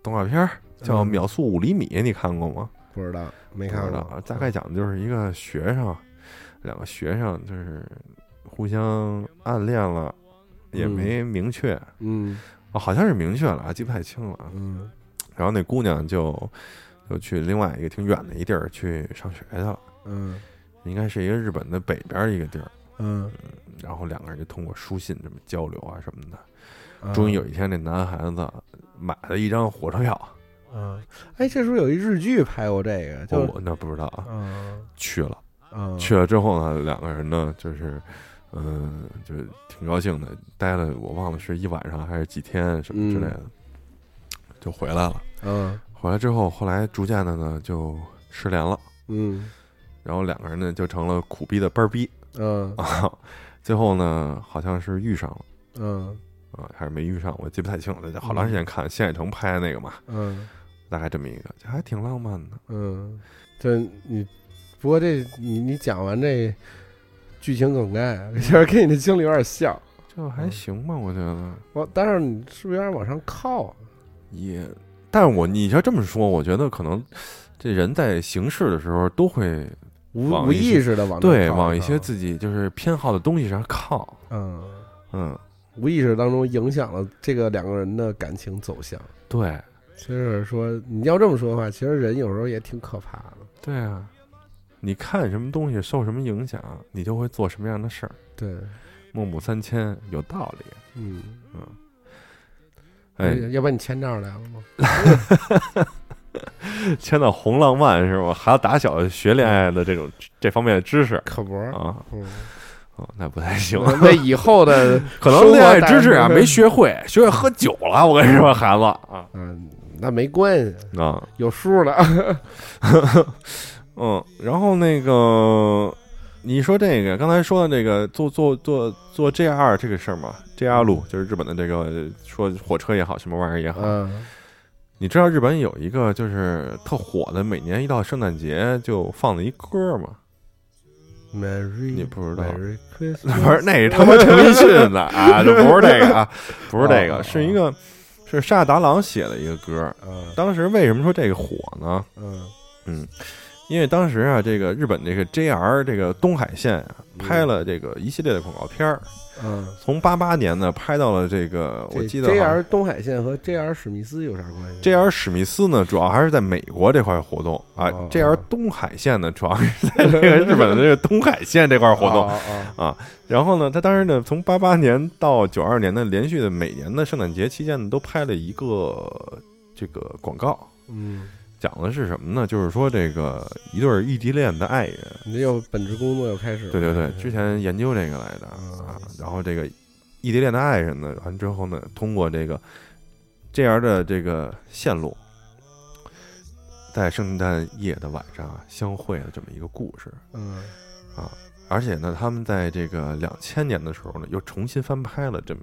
动画片儿叫《嗯秒速五厘米》，你看过吗？嗯，不知道没看过。大概讲的就是一个学生，两个学生就是互相暗恋了，也嗯没明确，嗯。哦，好像是明确了，啊，记不太清了。嗯。然后那姑娘就就去另外一个挺远的一地儿去上学去了，嗯应该是一个日本的北边一个地儿。嗯，然后两个人就通过书信这么交流啊什么的。嗯终于有一天，这男孩子买了一张火车票，嗯，哎，这时候有一日剧拍过这个，就我那不知道啊，嗯去了。嗯去了之后呢，两个人呢就是，嗯、就是挺高兴的，待了我忘了是一晚上还是几天什么之类的，就回来了。嗯回来之后，后来逐渐的呢就失联了，嗯然后两个人呢就成了苦逼的班儿逼嗯 啊。最后呢，好像是遇上了嗯啊，还是没遇上，我记不太清了。好长时间看新海诚拍的那个嘛，嗯大概这么一个，就还挺浪漫的。嗯，这你不过这你你讲完这剧情梗概，其实跟你的经历有点像。就还行吧，我觉得我但是你是不是有点往上靠啊？也，但是我你要这么说，我觉得可能这人在行事的时候都会无无意识的往对往一些自己就是偏好的东西上靠，嗯嗯，无意识当中影响了这个两个人的感情走向。对其实说你要这么说的话，其实人有时候也挺可怕的。对啊，你看什么东西受什么影响，你就会做什么样的事儿。对，孟母三迁有道理，嗯，哎，要不然你签这儿来了吗？迁到红浪漫是吧？还要打小学恋爱的这种这方面的知识可不，啊，嗯，哦，那不太行，那以后的 可能恋爱知识啊没学会，学会喝酒了。我跟你说，孩子啊嗯，那没关系，啊，有数了。嗯，然后那个你说这个刚才说的这个做做做做 JR 这个事儿嘛，JR 路就是日本的这个说火车也好，什么玩意儿也好，嗯，你知道日本有一个就是特火的，每年一到圣诞节就放的一歌吗？Merry，你不知道不是，那是他妈陈奕迅的 啊，这不是这个啊，不是这个，是一个是沙达郎写的一个歌。嗯当时为什么说这个火呢？嗯嗯，因为当时啊，这个日本这个 JR 这个东海线啊，拍了这个一系列的广告片儿，嗯，从八八年呢拍到了这个，我记得 JR 东海线和 JR 史密斯有啥关系？JR 史密斯呢，主要还是在美国这块活动啊哦。；JR 东海线呢，主要是在这个日本的这个东海线这块活动。哦哦然后呢，他当时呢，从八八年到九二年呢，连续的每年的圣诞节期间呢，都拍了一个这个广告，嗯，讲的是什么呢？就是说这个一对异地恋的爱人，你这又本职工作又开始了。对对对，之前研究这个来的嗯啊。然后这个异地恋的爱人呢，完之后呢，通过这个这样的这个线路，在圣诞夜的晚上啊相会的这么一个故事。嗯啊而且呢，他们在这个两千年的时候呢，又重新翻拍了这么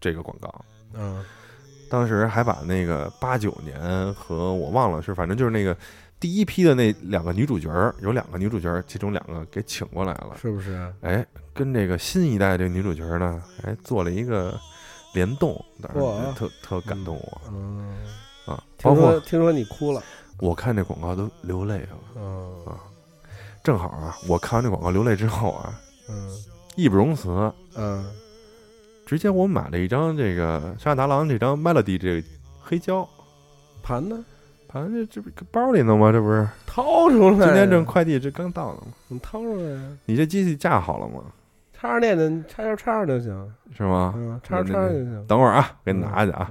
这个广告。嗯当时还把那个八九年和我忘了是，反正就是那个第一批的那两个女主角儿，有两个女主角儿，其中两个给请过来了。是不是？哎，跟这个新一代这个女主角儿呢，哎，做了一个联动，当哇时特特感动我嗯，啊。包括听说听说你哭了，我看这广告都流泪了，嗯啊正好啊，我看完这广告流泪之后啊，嗯义不容辞，嗯，直接我买了一张这个沙达郎这张 Melody 这个黑胶，盘呢？盘这这不包里呢吗？这不是掏出来，今天这快递这刚到呢吗？你掏出来呀，你这机器架好了吗？插上电的，你插上插上就行，是吗？嗯，插上插上就行。等会儿啊，给你拿去啊。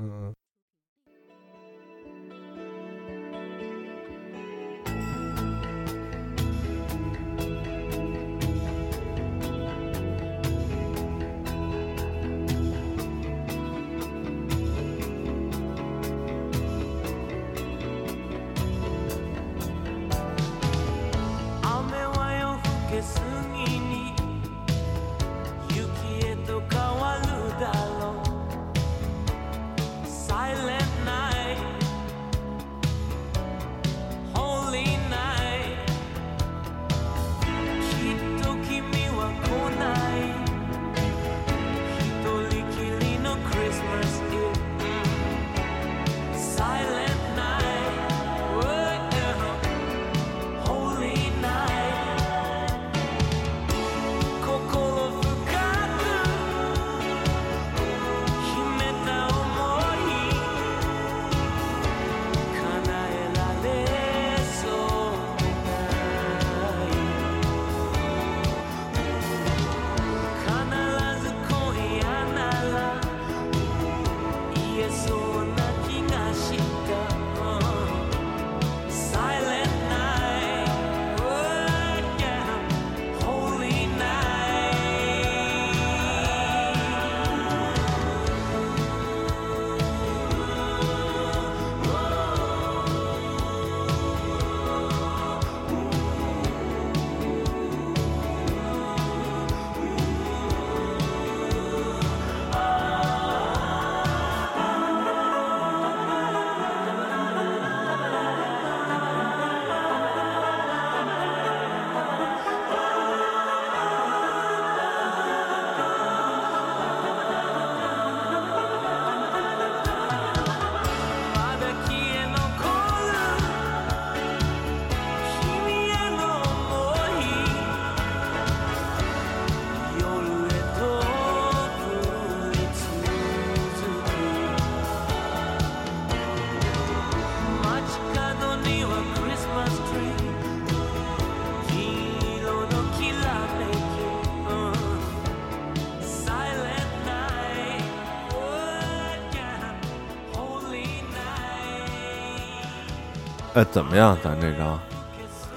哎，怎么样？咱这张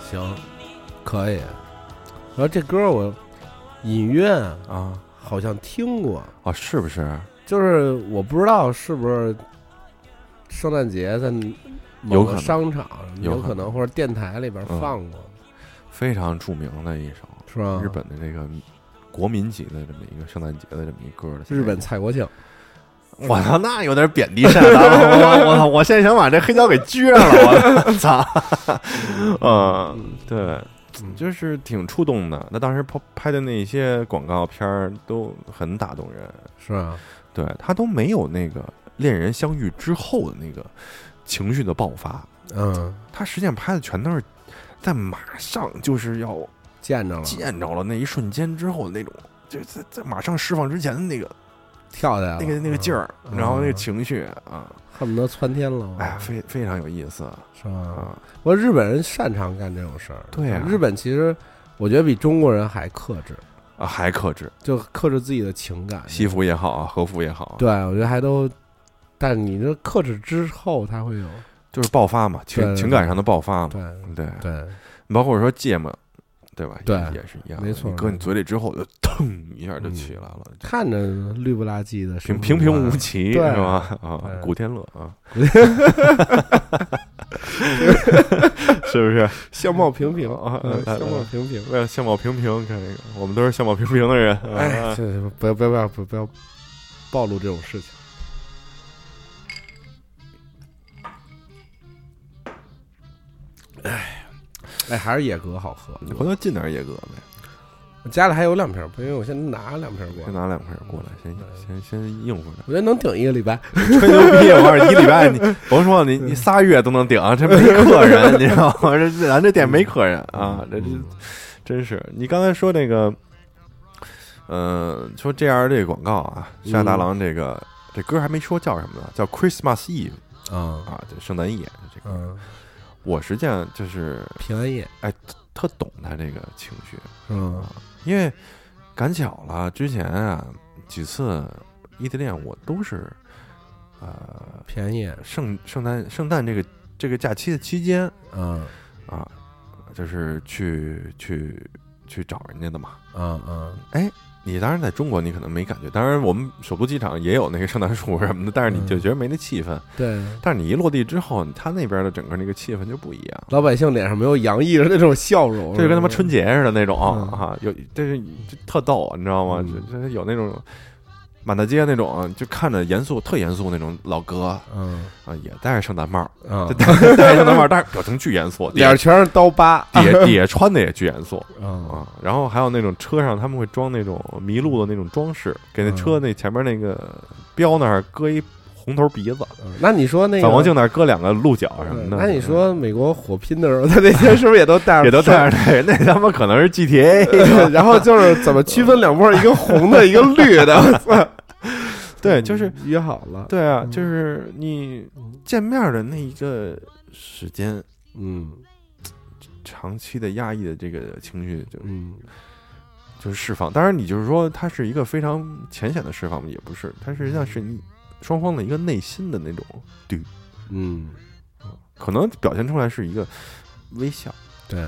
行，可以。然后这歌我隐约啊好像听过，啊，是不是？就是我不知道是不是圣诞节在某个商场有可能或者电台里边嗯放过，非常著名的一首是吧？日本的这个国民级的这么一个圣诞节的这么一歌的日本蔡国庆，我操，那有点贬低善良。我我操，我现在想把这黑胶给撅了，我操！嗯，对，就是挺触动的。那当时拍拍的那些广告片儿都很打动人，是吧？对他都没有那个恋人相遇之后的那个情绪的爆发，嗯，他实际上拍的全都是在马上就是要见着了，见着了那一瞬间之后的那种，就在在马上释放之前的那个跳下来了，那个那个劲儿，嗯。然后那个情绪啊，恨不得窜天了。哎呀，非非常有意思。是吧？啊！我日本人擅长干这种事儿。对啊。日本其实我觉得比中国人还克制，啊，还克制，就克制自己的情感。西服也好啊，和服也好啊，对，我觉得还都，但你这克制之后，它会有就是爆发嘛，情情感上的爆发嘛，对对，对。包括说芥末，对吧？对，也是一样。没错，你搁你嘴里之后，就腾一下就起来了。看着绿不拉几的，平平平无奇，是吧？啊，古天乐啊，是不是？相貌平平啊，相貌平平，为了相貌平平，看这个，我们都是相貌平平的人。哎，不要不要不要不要暴露这种事情。哎。还是野格好喝。你回头进点野格呗，家里还有两瓶不，因为我先拿两瓶儿过来，先拿两瓶过来，先先先应付着。我觉得能顶一个礼拜。吹牛逼！我告诉你，一礼拜你甭说你你仨月都能顶，这没客人，你知道吗？这咱这店没客人啊，这这真是。你刚才说那个，呃，说 JR 这个广告啊，沙大郎这个这歌还没说叫什么呢，叫 Christmas Eve 嗯啊，这圣诞夜这个。嗯，我实际上就是平安夜，特懂他这个情绪，嗯。因为赶巧了，之前啊几次异地恋我都是呃平安夜，圣圣诞圣诞这个这个假期的期间嗯啊，就是去去去找人家的嘛。嗯嗯你当然在中国你可能没感觉，当然我们首都机场也有那个圣诞树什么的，但是你就嗯。觉得没那气氛。对，但是你一落地之后，他那边的整个那个气氛就不一样，老百姓脸上没有洋溢着那种笑容，这就跟他妈春节似的那种嗯。啊，有这是这特逗，你知道吗？嗯。这这有那种满大街那种就看着严肃、特严肃那种老哥嗯啊，也戴着圣诞帽，啊就，戴圣诞帽，但是表情巨严肃，脸上全是刀疤，底下底下穿的也巨严肃。嗯啊，然后还有那种车上他们会装那种麋鹿的那种装饰，给那嗯车那前面那个标那儿搁一红头鼻子，嗯那你说那个反光镜那儿搁两个鹿角什么的。那你说美国火拼的时候，他那些是不是也都带着？也都带着那个，那他妈可能是 GTA。然后就是怎么区分两波，一个红的，一个绿的，对，就是约好了，对啊，嗯就是你见面的那一个时间，嗯长期的压抑的这个情绪就嗯就是释放。当然，你就是说它是一个非常浅显的释放，也不是，它实际上是你双方的一个内心的那种对。嗯，可能表现出来是一个微笑，对，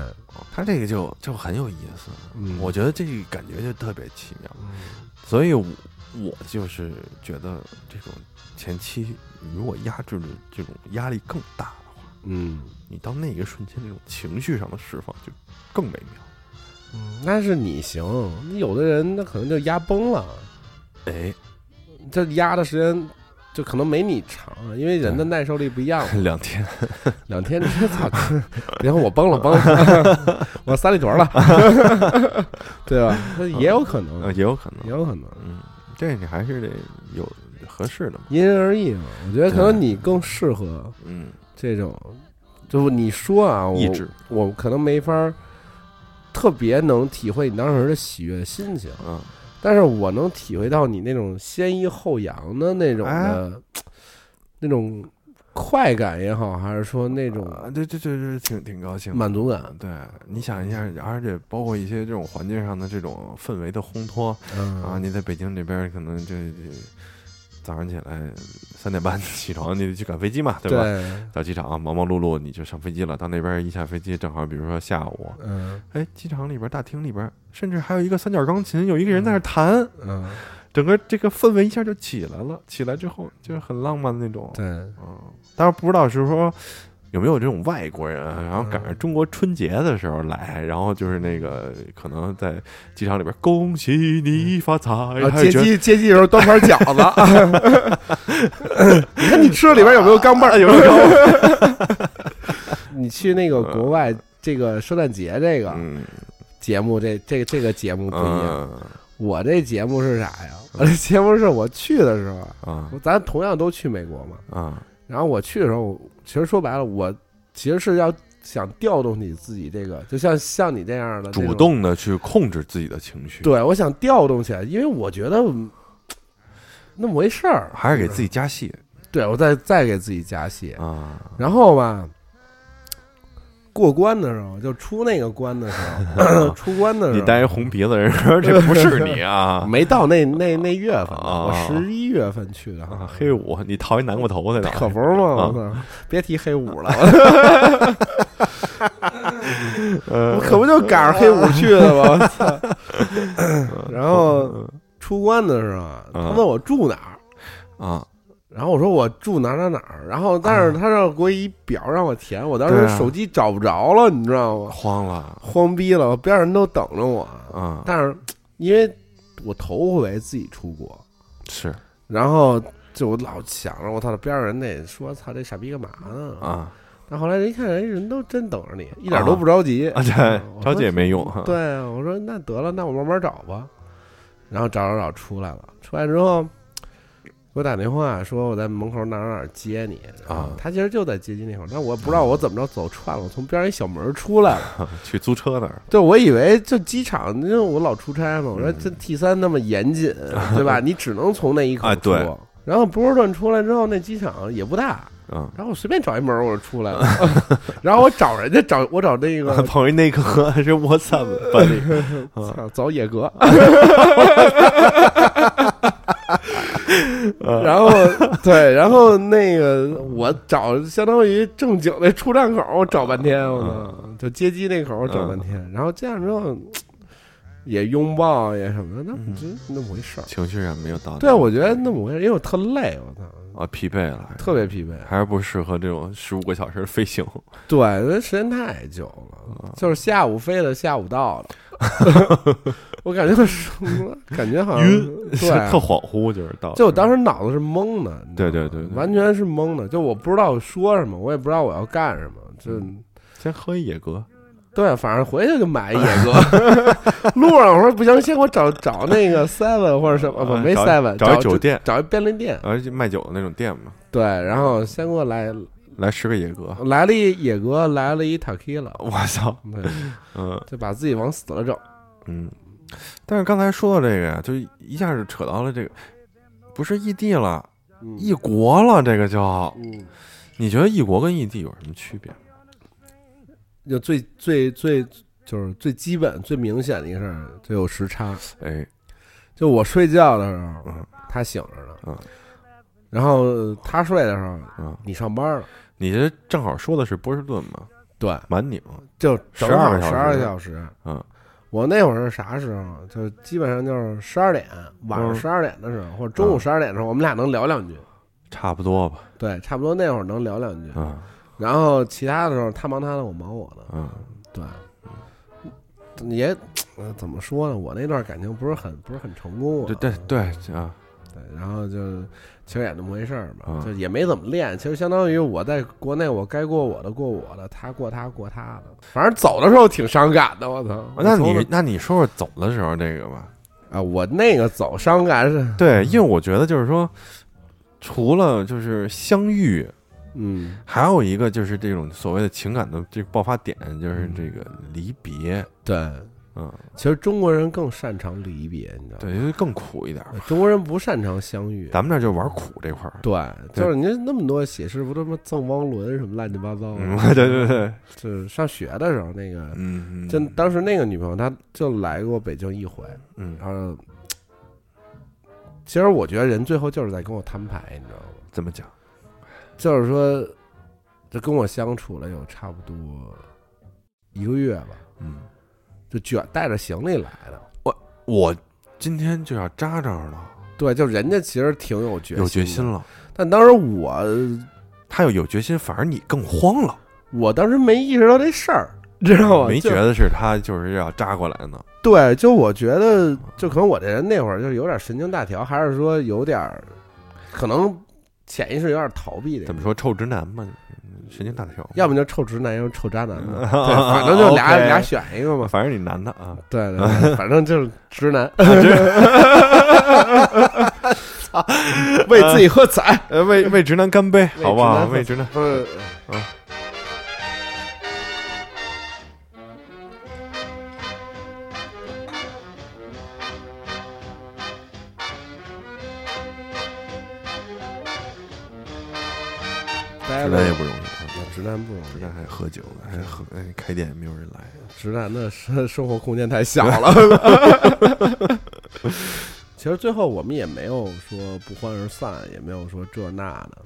他这个就就很有意思，嗯。我觉得这个感觉就特别奇妙，嗯。所以我我就是觉得这种前期你如果压制的这种压力更大的话，嗯。你到那个瞬间那种情绪上的释放就更美妙。嗯，那是你行，有的人那可能就压崩了，哎，这压的时间就可能没你长，因为人的耐受力不一样。两天，两天，这操！然后我崩了，崩了，我三里屯了，对吧？那也有可能，呃，也有可能，也有可能，嗯，这你还是得有合适的嘛，因人而异嘛。我觉得可能你更适合嗯，这种，就是你说啊，我我可能没法儿特别能体会你当时的喜悦心情，嗯，但是我能体会到你那种先抑后扬的那种哎的，那种快感也好，还是说那种啊，对对对对，挺挺高兴，满足感，对，你想一下，而且包括一些这种环境上的这种氛围的烘托嗯。啊，你在北京这边可能这这早上起来三点半起床，你得去赶飞机嘛，对吧？对，到机场忙忙碌碌，你就上飞机了。到那边一下飞机，正好比如说下午，嗯。哎，机场里边大厅里边，甚至还有一个三角钢琴，有一个人在那儿弹，嗯，整个这个氛围一下就起来了。起来之后就是很浪漫的那种，对，嗯，当然不知道是说有没有这种外国人，然后赶上中国春节的时候来，然后就是那个可能在机场里边恭喜你发财，接机接机的时候端盘饺子，你看你吃的里边有没有钢镚儿？有没有？你去那个国外这个圣诞节这个嗯节目，这这这个节目不一样。嗯我这节目是啥呀？我这节目是我去的时候，啊咱同样都去美国嘛。啊然后我去的时候，其实说白了，我其实是要想调动你自己这个，就像像你这样的主，动的去控制自己的情绪，，对我想调动起来，因为我觉得嗯那么回事儿，还是给自己加戏对我再再给自己加戏，啊。然后吧，过关的时候就出那个关的时候，出关的时候你带一红鼻子，人说这不是你啊 没到那那那月份，啊我十一月份去的，啊！黑五，你套一南瓜头在哪？可不是吗？啊我操，别提黑五了，呃我可不就赶上黑五去的吗？我操！然后出关的时候啊，他问我住哪儿，啊，然后我说我住哪儿哪儿哪儿，然后但是他让给我一表让我填，我当时手机找不着了，你知道吗？慌了慌逼了，边上人都等着我，啊！但是因为我头回自己出国，是然后就我老想着我操，边上人得说操这傻逼干嘛呢？啊，但后来人一看，人人都真等着你，一点都不着急啊，对着急也没用哈。对，我说那得了，那我慢慢找吧。然后找找找出来了，出来之后给我打电话说我在门口哪儿哪儿接你啊他其实就在接机那会儿，但我不知道我怎么着走串了，我从边上一小门出来了。去租车那儿，对，我以为就机场，因为我老出差嘛，我说这嗯 T 三那么严谨，对吧？你只能从那一口出。哎然后波士顿出来之后，那机场也不大，嗯，然后我随便找一门我就出来了。然后我找人家找我找那个碰一内科是我操班里，操，找野格，嗯 然后 对，然后那个我找相当于正经的出站口，我找半天，我操，就接机那口我找半天，然后这样之后也拥抱也什么的，那嗯就那么回事儿。情绪上没有到。对，我觉得那么回事儿，因为我特累，我操，啊疲惫了，特别疲惫。还是不适合这种十五个小时的飞行。对，因为时间太久了，就是下午飞的，下午到了。我感觉是，感觉好像对，特恍惚，就是到。就我当时脑子是懵的，对对对对完全是懵的，就我不知道说什么，我也不知道我要干什么，就先喝一野格，对，反正回去就买一野格。路上我说不行，先给我找找那个 seven 或者什么，不没 seven，找一找酒店找一便利店，而且卖酒的那种店嘛，对，然后先给我来来十个野哥。来了一野哥，来了一 tequila，我操，对，嗯就把自己往死了整。嗯。但是刚才说到这个呀，就一下就扯到了这个，不是异地了，嗯异国了，这个叫。嗯，你觉得异国跟异地有什么区别？就最最最就是最基本最明显的一个事儿，就有时差。哎，就我睡觉的时候，嗯他醒着呢，嗯然后他睡的时候，嗯，你上班了，你这正好说的是波士顿嘛，对，满拧，就正12个小时好十二个小时。嗯我那会儿是啥时候？就基本上就是十二点，晚上嗯十二点的时候，或者中午嗯十二点的时候，我们俩能聊两句。差不多吧，对，差不多那会儿能聊两句。嗯然后其他的时候，他忙他的，我忙我的。嗯对，也呃怎么说呢？我那段感情不是很不是很成功啊。对对对啊，对，然后就其实也那么回事儿嘛，嗯就也没怎么练。其实相当于我在国内，我该过我的过我的，他过他过他的。反正走的时候挺伤感的，我操！那你那你说说走的时候这个吧？啊，我那个走伤感是，对，因为我觉得就是说，除了就是相遇，嗯，还有一个就是这种所谓的情感的这个爆发点，就是这个离别。对。嗯，其实中国人更擅长离别，你知道吗？对，因为更苦一点。中国人不擅长相遇。咱们这就玩苦这块儿。对，就是你那么多写诗，不都什么赠汪伦什么乱七八糟的？嗯，对对对，就是上学的时候，那个嗯，就当时那个女朋友，她就来过北京一回，嗯，然后，其实我觉得人最后就是在跟我摊牌，你知道吗？怎么讲？就是说，这跟我相处了有差不多一个月吧，嗯，就卷带着行李来的。我我今天就要扎这儿了，对，就人家其实挺有决心，有决心。了。但当时我，他要有决心，反而你更慌了，我当时没意识到这事儿，知道吗？没觉得是他就是要扎过来呢。对，就我觉得，就可能我这人那会儿就是有点神经大条，还是说有点儿，可能潜意识有点逃避的。怎么说臭直男嘛，神经大条。要么就臭直男，要么臭渣男 对，反正就俩俩选一个嘛。反正你男的啊，对对对，反正就是直男，为自己喝彩。呃，为为直男干杯，好不好？为直男，嗯，直男也不容易啊，直男不容易，直男还喝酒，还喝，哎，开店也没有人来。直男的生 生活空间太小了。其实最后我们也没有说不欢而散，也没有说这那的。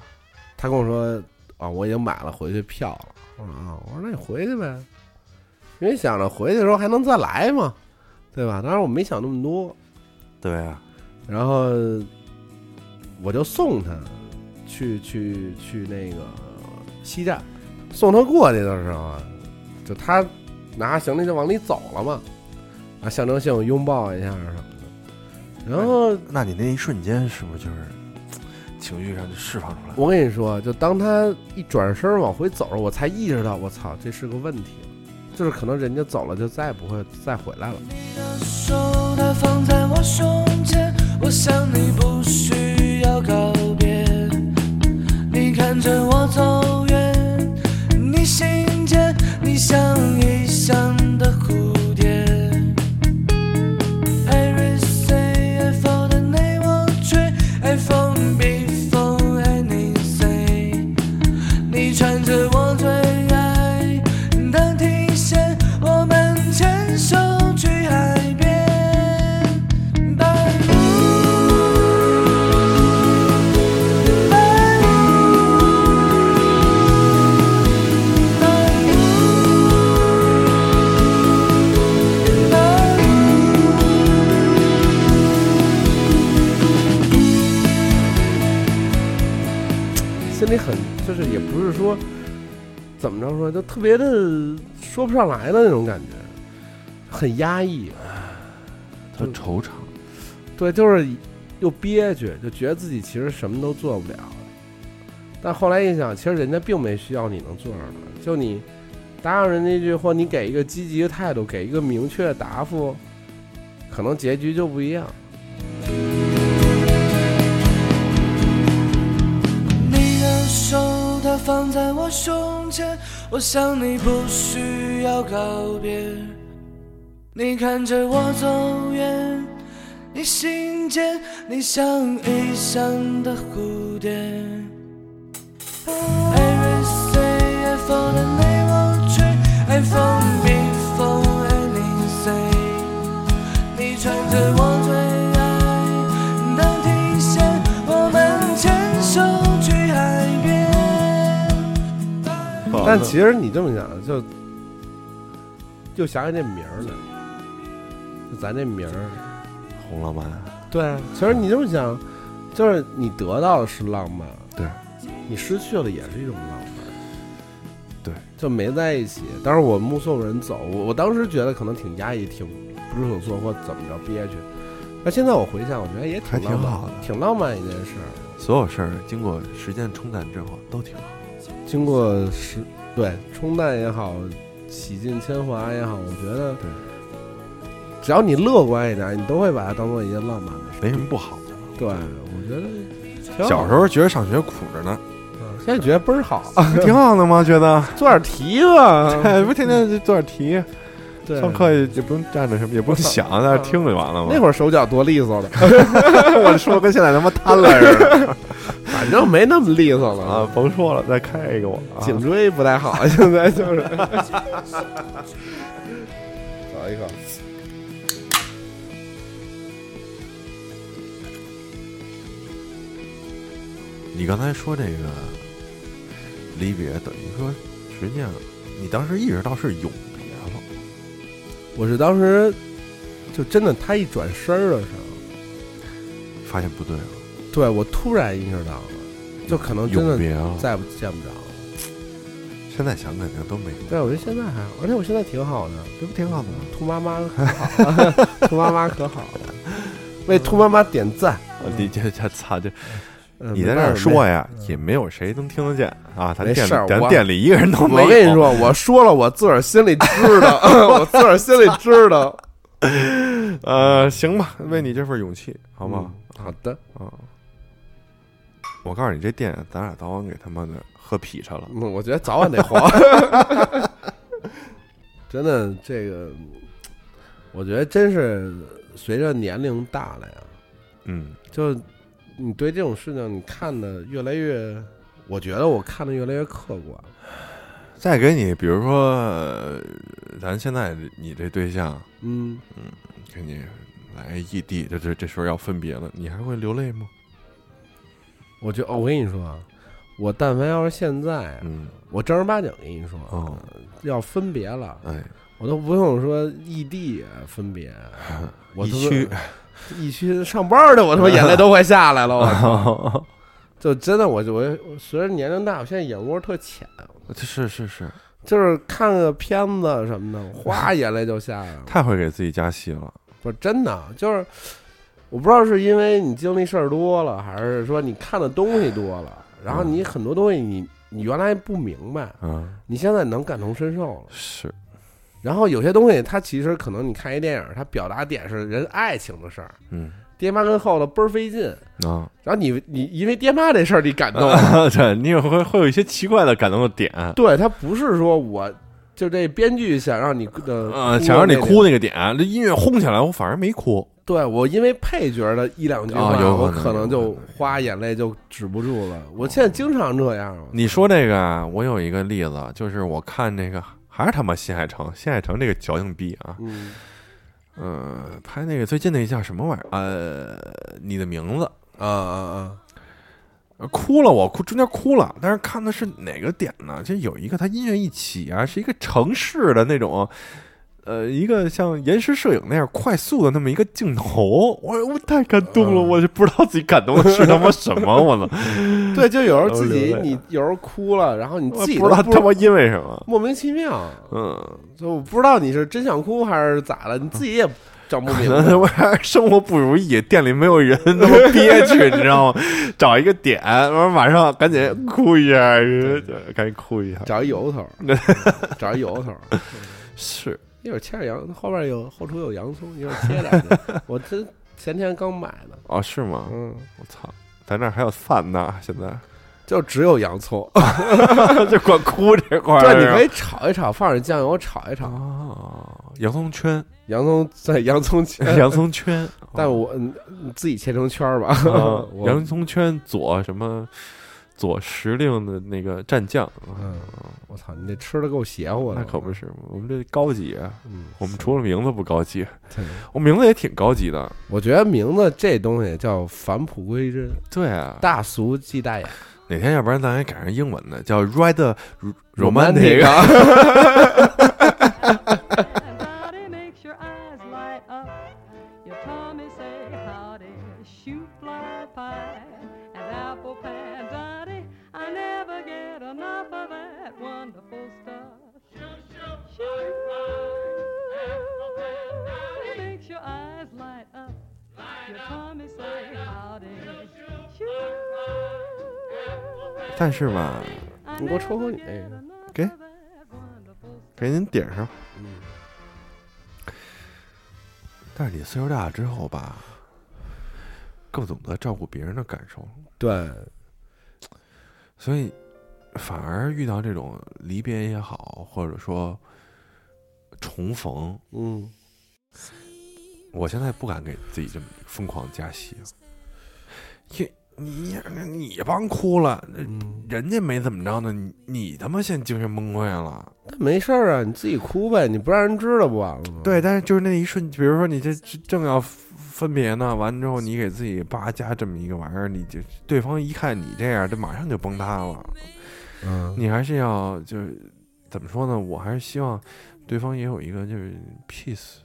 他跟我说啊，我已经买了回去票了。我说啊，我说那你回去呗，因为想着回去的时候还能再来嘛，对吧？当然我没想那么多，对啊，然后我就送他去去去那个西站，送他过去的时候啊，就他拿行李就往里走了嘛，啊，象征性拥抱一下什么的，然后那你那一瞬间是不是就是情绪上就释放出来。我跟你说，就当他一转身往回走，我才意识到，我操，这是个问题，就是可能人家走了，就再也不会再回来了。你的手它放在我胸前，我想你不需要告别。你看着我走远，你心间你像异乡的湖是也不是说怎么着说，就特别的说不上来的那种感觉，很压抑。特惆怅，对，就是又憋屈，就觉得自己其实什么都做不了。但后来一想，其实人家并没需要你能做什么，就你答应人家一句，或你给一个积极的态度，给一个明确的答复，可能结局就不一样。放在我胸前，我想你不需要告别。你看着我走远，你心间你像异乡的蝴蝶。Everything I fall 的你我追，I fall before anything。你穿着我但其实你这么想，就就想起这名儿来，就咱这名儿。红浪漫，对，啊其实你这么想，就是你得到的是浪漫，对，你失去了也是一种浪漫。对，就没在一起。当时我目送人走，我我当时觉得可能挺压抑、挺不知所措或怎么着憋屈。那现在我回想，我觉得也还挺浪漫挺好的挺浪漫一件事儿。所有事儿经过时间冲淡之后都挺好。经过时对冲淡也好，洗尽铅华也好，我觉得对，只要你乐观一点，你都会把它当做一件浪漫的事。没什么不好的。对，我觉得小时候觉得上学苦着呢，嗯现在觉得倍儿好，挺好的吗？觉得，做点题吧。哎，不天天就做点题，对，上课也也不用站着什么，也不用想，在那听就完了吗？那会儿手脚多利索的，我说跟现在他妈瘫了似的反正没那么利索了啊！。甭说了，再开一个我啊！颈椎不太好，现在就是。找一个，你刚才说这个离别，等于说实际上你当时意识到是永别了，我是当时就真的他一转身的时候，发现不对了，对我突然意识到了，就可能真的。再不见不着了。现在想肯定都没对，我觉得现在还好，而且我现在挺好的，这不挺好的吗？兔妈妈可好了，兔妈妈可好了，为兔妈妈点赞。你这这操这，嗯你在这儿说，呀，也没有谁能听得见啊！咱店里没事儿咱店里一个人都没有。我跟你，说，我说了，我自个儿心里知道，我自个儿心里知道，呃，行吧，为你这份勇气，好不好？嗯好的，啊，我告诉你，这店咱俩早晚给他妈的喝劈叉了。嗯，我觉得早晚得黄。真的，这个，我觉得真是随着年龄大了呀，嗯，就你对这种事情，你看的越来越，我觉得我看的越来越客观。再给你，比如说，呃咱现在你这对象嗯，给你来异地，这这这时候要分别了，你还会流泪吗？我觉得，哦我跟你说啊，我但凡要是现在啊，嗯，我正儿八经跟你说，哦要分别了，哎，我都不用说异地分别，我区，疫区上班的，我他妈眼泪都快下来了，我操！就真的，我就我我随着年龄大，我现在眼窝特浅，是是是，就是看个片子什么的，哗眼泪就下来了。太会给自己加戏了。不是真的，就是我不知道是因为你经历事儿多了，还是说你看的东西多了，然后你很多东西你你原来不明白，嗯，你现在能感同身受了。是，然后有些东西它其实可能你看一电影，它表达点是人爱情的事儿，嗯。爹妈跟后头倍儿费劲，啊，然后你你因为爹妈这事儿你感动，对你也会会有一些奇怪的感动的点，对他不是说我就这编剧想让你的呃，想让你哭那那个点，这音乐轰起来，我反而没哭。对我因为配角的一两句话，我可能就花眼泪就止不住了。我现在经常这样。你说这个啊，我有一个例子，就是我看那个还是他妈新海诚，新海诚这个矫情逼啊，嗯嗯、拍那个最近那个叫什么玩意儿？呃，你的名字。啊啊啊！呃哭了，我哭中间哭了，但是看的是哪个点呢？就有一个他音乐一起啊，是一个城市的那种，呃，一个像延时摄影那样快速的那么一个镜头，我我太感动了，嗯。我就不知道自己感动的是他妈什么，我操，对，就有时候自己你有时候哭了，然后你自己我不知道他妈因为什么，莫名其妙，嗯，就我不知道你是真想哭还是咋了，你自己也整不明白。可能我生活不如意，店里没有人，那么憋屈，你知道吗？找一个点，完马上赶紧哭一下，赶紧哭一下，找一由头，找一由头。是。一会儿切点洋，后边有后厨有洋葱，一会儿切点去。我这前天刚买的，哦，是吗？嗯，我操，咱这儿还有饭呢，现在就只有洋葱。就管哭这块儿。对，你可以炒一炒，放点酱油炒一炒。哦，洋葱圈，洋葱在洋葱圈，洋葱圈，但我嗯你自己切成圈儿吧。啊 洋葱圈左什么？左时令的那个蘸酱，嗯，我操，你这吃的够邪乎的。那可不是，我们这高级啊！嗯，我们除了名字不高级，我名字也挺高级的。我觉得名字这东西叫返璞归真，对啊，大俗即大雅。哪天要不然咱也改成英文的，叫 Red Romantic 但是吧，你给我抽口你那个给.给您点上。嗯，但是你岁数大了之后吧，更懂得照顾别人的感受，对，所以反而遇到这种离别也好，或者说重逢，嗯，我现在不敢给自己这么疯狂加戏，因你你帮哭了，嗯，人家没怎么着呢，你你他妈现在精神崩溃了。但没事儿啊，你自己哭呗，你不让人知道不完了吗？对，但是就是那一瞬，比如说你这这正要分别呢，完了之后你给自己叭加这么一个玩意儿，你就对方一看你这样，这马上就崩塌了。嗯，你还是要就是怎么说呢？我还是希望对方也有一个就是 peace，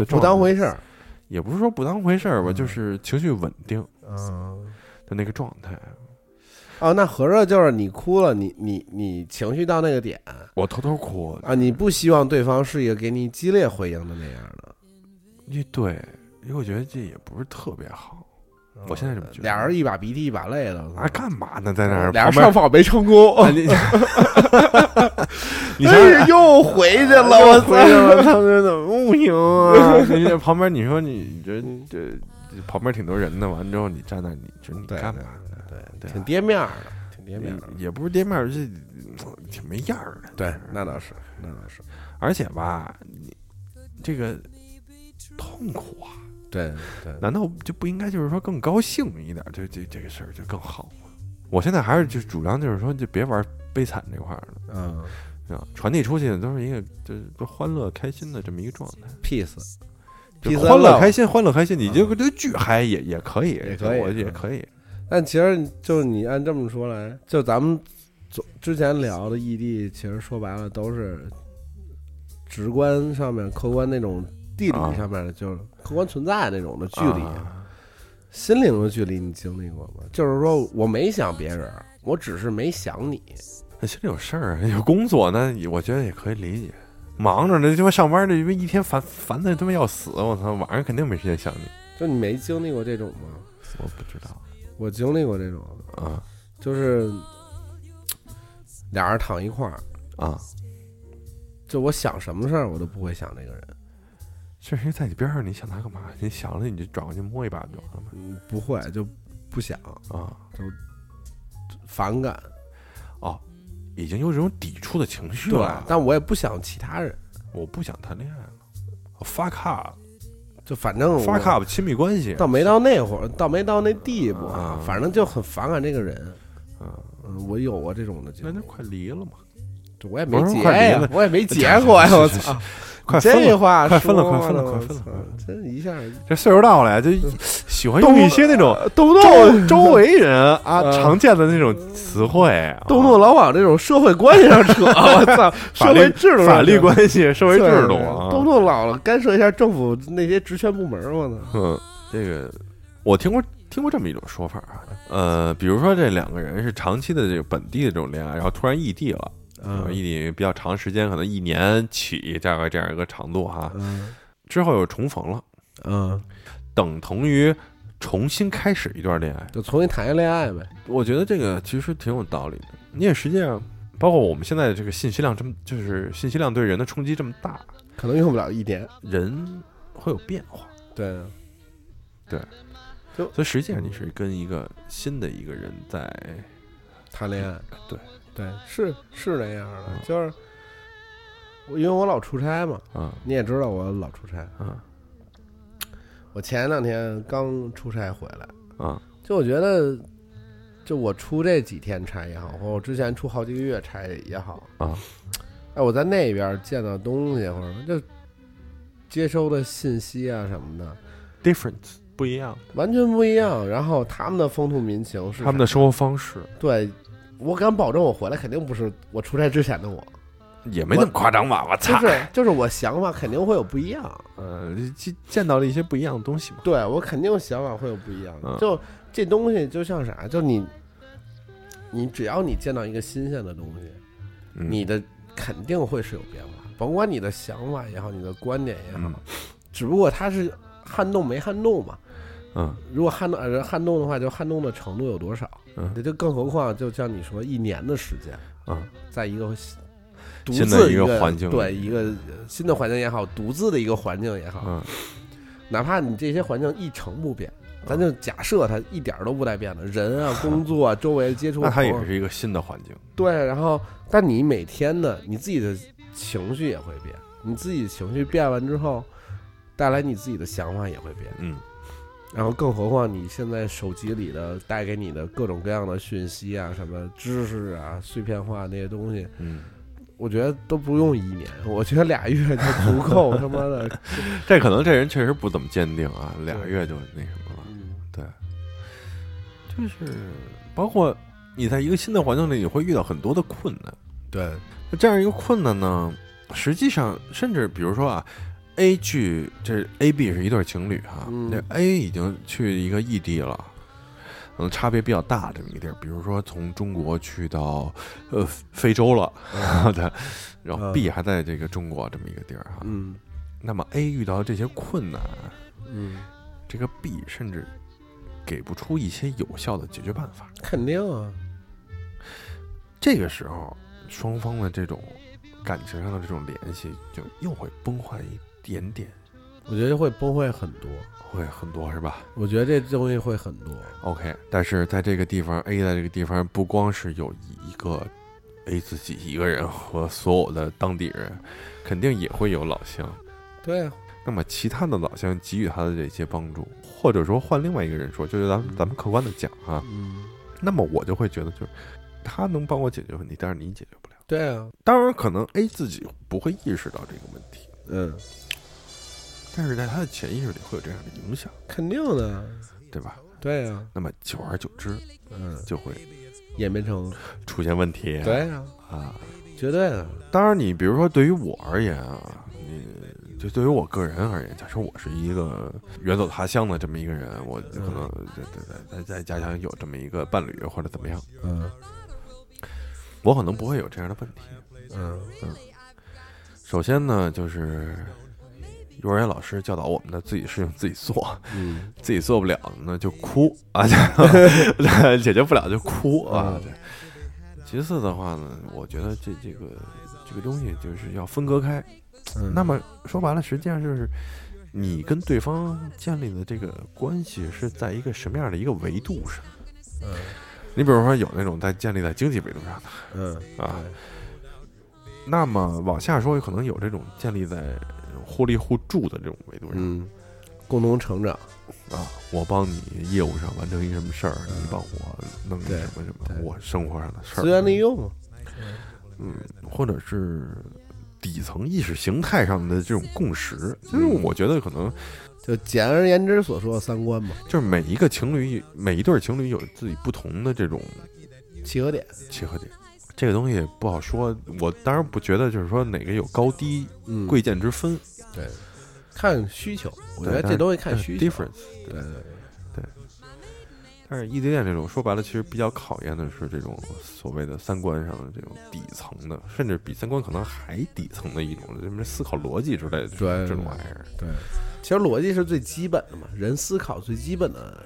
就不当回事儿。也不是说不当回事儿吧，嗯就是情绪稳定嗯，的那个状态。哦，那合着就是你哭了，你你你情绪到那个点我偷偷哭，啊，你不希望对方是一个给你激烈回应的那样的。你对，因为我觉得这也不是特别好。我现在这么觉得俩人一把鼻涕一把泪的，啊，干嘛呢？在那儿俩上访没成功，啊你 你想哎想，又回去了，我我回去了，他们怎么不行啊？你旁边你说你这这这旁边挺多人的，完了之后你站那儿，你说你对干嘛？对对啊挺跌面儿的，挺跌面儿的。也不是跌面儿，这挺没样儿的。对，那倒是，那倒是。而且吧，你这个痛苦啊，对对，难道就不应该就是说更高兴一点？这这这个事儿就更好吗？我现在还是就主张就是说，就别玩悲惨这块儿了，嗯啊，传递出去的都是一个就是都欢乐开心的这么一个状态。，peace，就欢乐开心，欢乐开心，你嗯就这巨嗨也也可以，也可以我也嗯可以。但其实就是你按这么说来，就咱们总之前聊的异地，其实说白了都是直观上面、客观那种地理啊上面的，就是客观存在那种的距离。啊心灵的距离，你经历过吗？就是说我没想别人，我只是没想你。那心里有事儿，有工作，那我觉得也可以理解。忙着呢，他妈上班这他妈一天烦烦的他妈要死，我操，晚上肯定没时间想你。就你没经历过这种吗？我不知道我经历过这种，啊就是俩人躺一块儿，啊，就我想什么事儿我都不会想这个人，这人在你边上，你想他干嘛？你想了你就转过去摸一把就完了嘛嗯，不会就不想啊就反感，哦，已经有这种抵触的情绪对了，。但我也不想其他人，我不想谈恋爱了，fuck up，fuck 就反正我 up，亲密关系，倒没到那会儿，倒没到那地步啊反正就很反感这个人。嗯，嗯，我有过这种的经历那就，快离了嘛，我也没结呀我也没结过呀，我操！快分了，这话快分了说快分了快分了操这一下这岁数大了呀，就喜欢动用一些那种动动周围人啊啊常见的那种词汇，啊动不动老往这种社会关系上扯，我操！社会制度法律关系、社会制度动不动老了干涉一下政府那些职权部门，我操！嗯，这个我听过听过这么一种说法啊，呃，比如说这两个人是长期的这个本地的这种恋爱，然后突然异地了，嗯异地比较长时间，可能一年起大概这样一个长度哈，嗯之后又重逢了，嗯，等同于重新开始一段恋爱。就重新谈一个恋爱呗。我觉得这个其实挺有道理的。你也实际上，包括我们现在这个信息量这么，就是信息量对人的冲击这么大，可能用不了一年。人会有变化。对，对，就所以实际上你是跟一个新的一个人在，谈恋爱，对对，是是那样的嗯，就是我因为我老出差嘛，啊你也知道我老出差。啊我前两天刚出差回来，啊就我觉得，就我出这几天差也好，或者我之前出好几个月差也好啊，哎，我在那边见到东西或者就接收的信息啊什么的，，difference 不一样，完全不一样。然后他们的风土民情是他们的生活方式。对，我敢保证，我回来肯定不是我出差之前的我，也没那么夸张吧？我操！就是就是我想法肯定会有不一样。呃，见见到了一些不一样的东西嘛。对我肯定想法会有不一样。嗯就这东西就像啥，就你，你只要你见到一个新鲜的东西，嗯你的肯定会是有变化，甭管你的想法也好，你的观点也好，嗯只不过它是撼动没撼动嘛。嗯如果撼动呃撼动的话，就撼动的程度有多少？嗯这就更何况，就像你说，一年的时间，嗯在一个新独新的一个环境对一个呃新的环境也好，独自的一个环境也好，嗯哪怕你这些环境一成不变，咱就假设它一点儿都不带变的，人啊、工作啊、周围接触，那它也是一个新的环境。对。然后，但你每天的你自己的情绪也会变，你自己情绪变完之后，带来你自己的想法也会变。嗯然后，更何况你现在手机里的带给你的各种各样的讯息啊，什么知识啊、碎片化那些东西，嗯，我觉得都不用一年，我觉得俩月就足够。他妈的，这可能这人确实不怎么坚定啊，俩月就那什么了。嗯对，就是包括你在一个新的环境里，你会遇到很多的困难。对，那这样一个困难呢，实际上甚至比如说啊，A 去这 A B 是一对情侣哈、嗯这 A 已经去一个异地了。可能差别比较大这么一个地儿，比如说从中国去到呃非洲了，对，然后嗯 B 还在这个中国这么一个地儿哈。嗯那么 A 遇到这些困难，嗯，这个 B 甚至给不出一些有效的解决办法。肯定啊，这个时候，双方的这种感情上的这种联系就又会崩坏一点点，我觉得会崩坏很多。会很多是吧我觉得这东西会很多。？OK，但是在这个地方，A 在这个地方不光是有一个 A 自己一个人和所有的当地人，肯定也会有老乡。对啊，那么其他的老乡给予他的这些帮助，或者说换另外一个人说，就是咱们咱们客观的讲啊，嗯，那么我就会觉得，就是他能帮我解决问题，但是你解决不了。对啊，当然，可能 A 自己不会意识到这个问题，嗯，但是在他的潜意识里会有这样的影响，肯定的，对吧？对啊，那么久而久之嗯，就会演变成出现问题。对啊，啊，绝对的，当然，你比如说对于我而言啊，你就对于我个人而言，假设我是一个远走他乡的这么一个人，我可能在在在在家乡有这么一个伴侣或者怎么样，嗯。我可能不会有这样的问题。嗯。嗯。首先呢，就是幼儿园老师教导我们的自己事情自己做，嗯 自己做不了呢就哭啊，解决不了就哭啊。其次的话呢，我觉得这这个这个东西就是要分割开。嗯，那么说白了，实际上就是你跟对方建立的这个关系是在一个什么样的一个维度上？嗯你比如说有那种在建立在经济维度上的，嗯啊那么往下说，可能有这种建立在互利互助的这种维度上、嗯，共同成长，啊。我帮你业务上完成一什么事儿，嗯你帮我弄一什么什么我生活上的事儿资源，利用嘛，嗯，或者是底层意识形态上的这种共识。就是嗯我觉得可能就简而言之所说的三观嘛，就是每一个情侣，每一对情侣有自己不同的这种契合点，契合点。这个东西不好说，我当然不觉得就是说哪个有高低嗯，贵贱之分，对，看需求，我觉得这东西看需求 difference。对对对，但是异地恋这种说白了，其实比较考验的是这种所谓的三观上的这种底层的，甚至比三观可能还底层的一种什么思考逻辑之类的这种玩意儿，对，其实逻辑是最基本的嘛，人思考最基本的，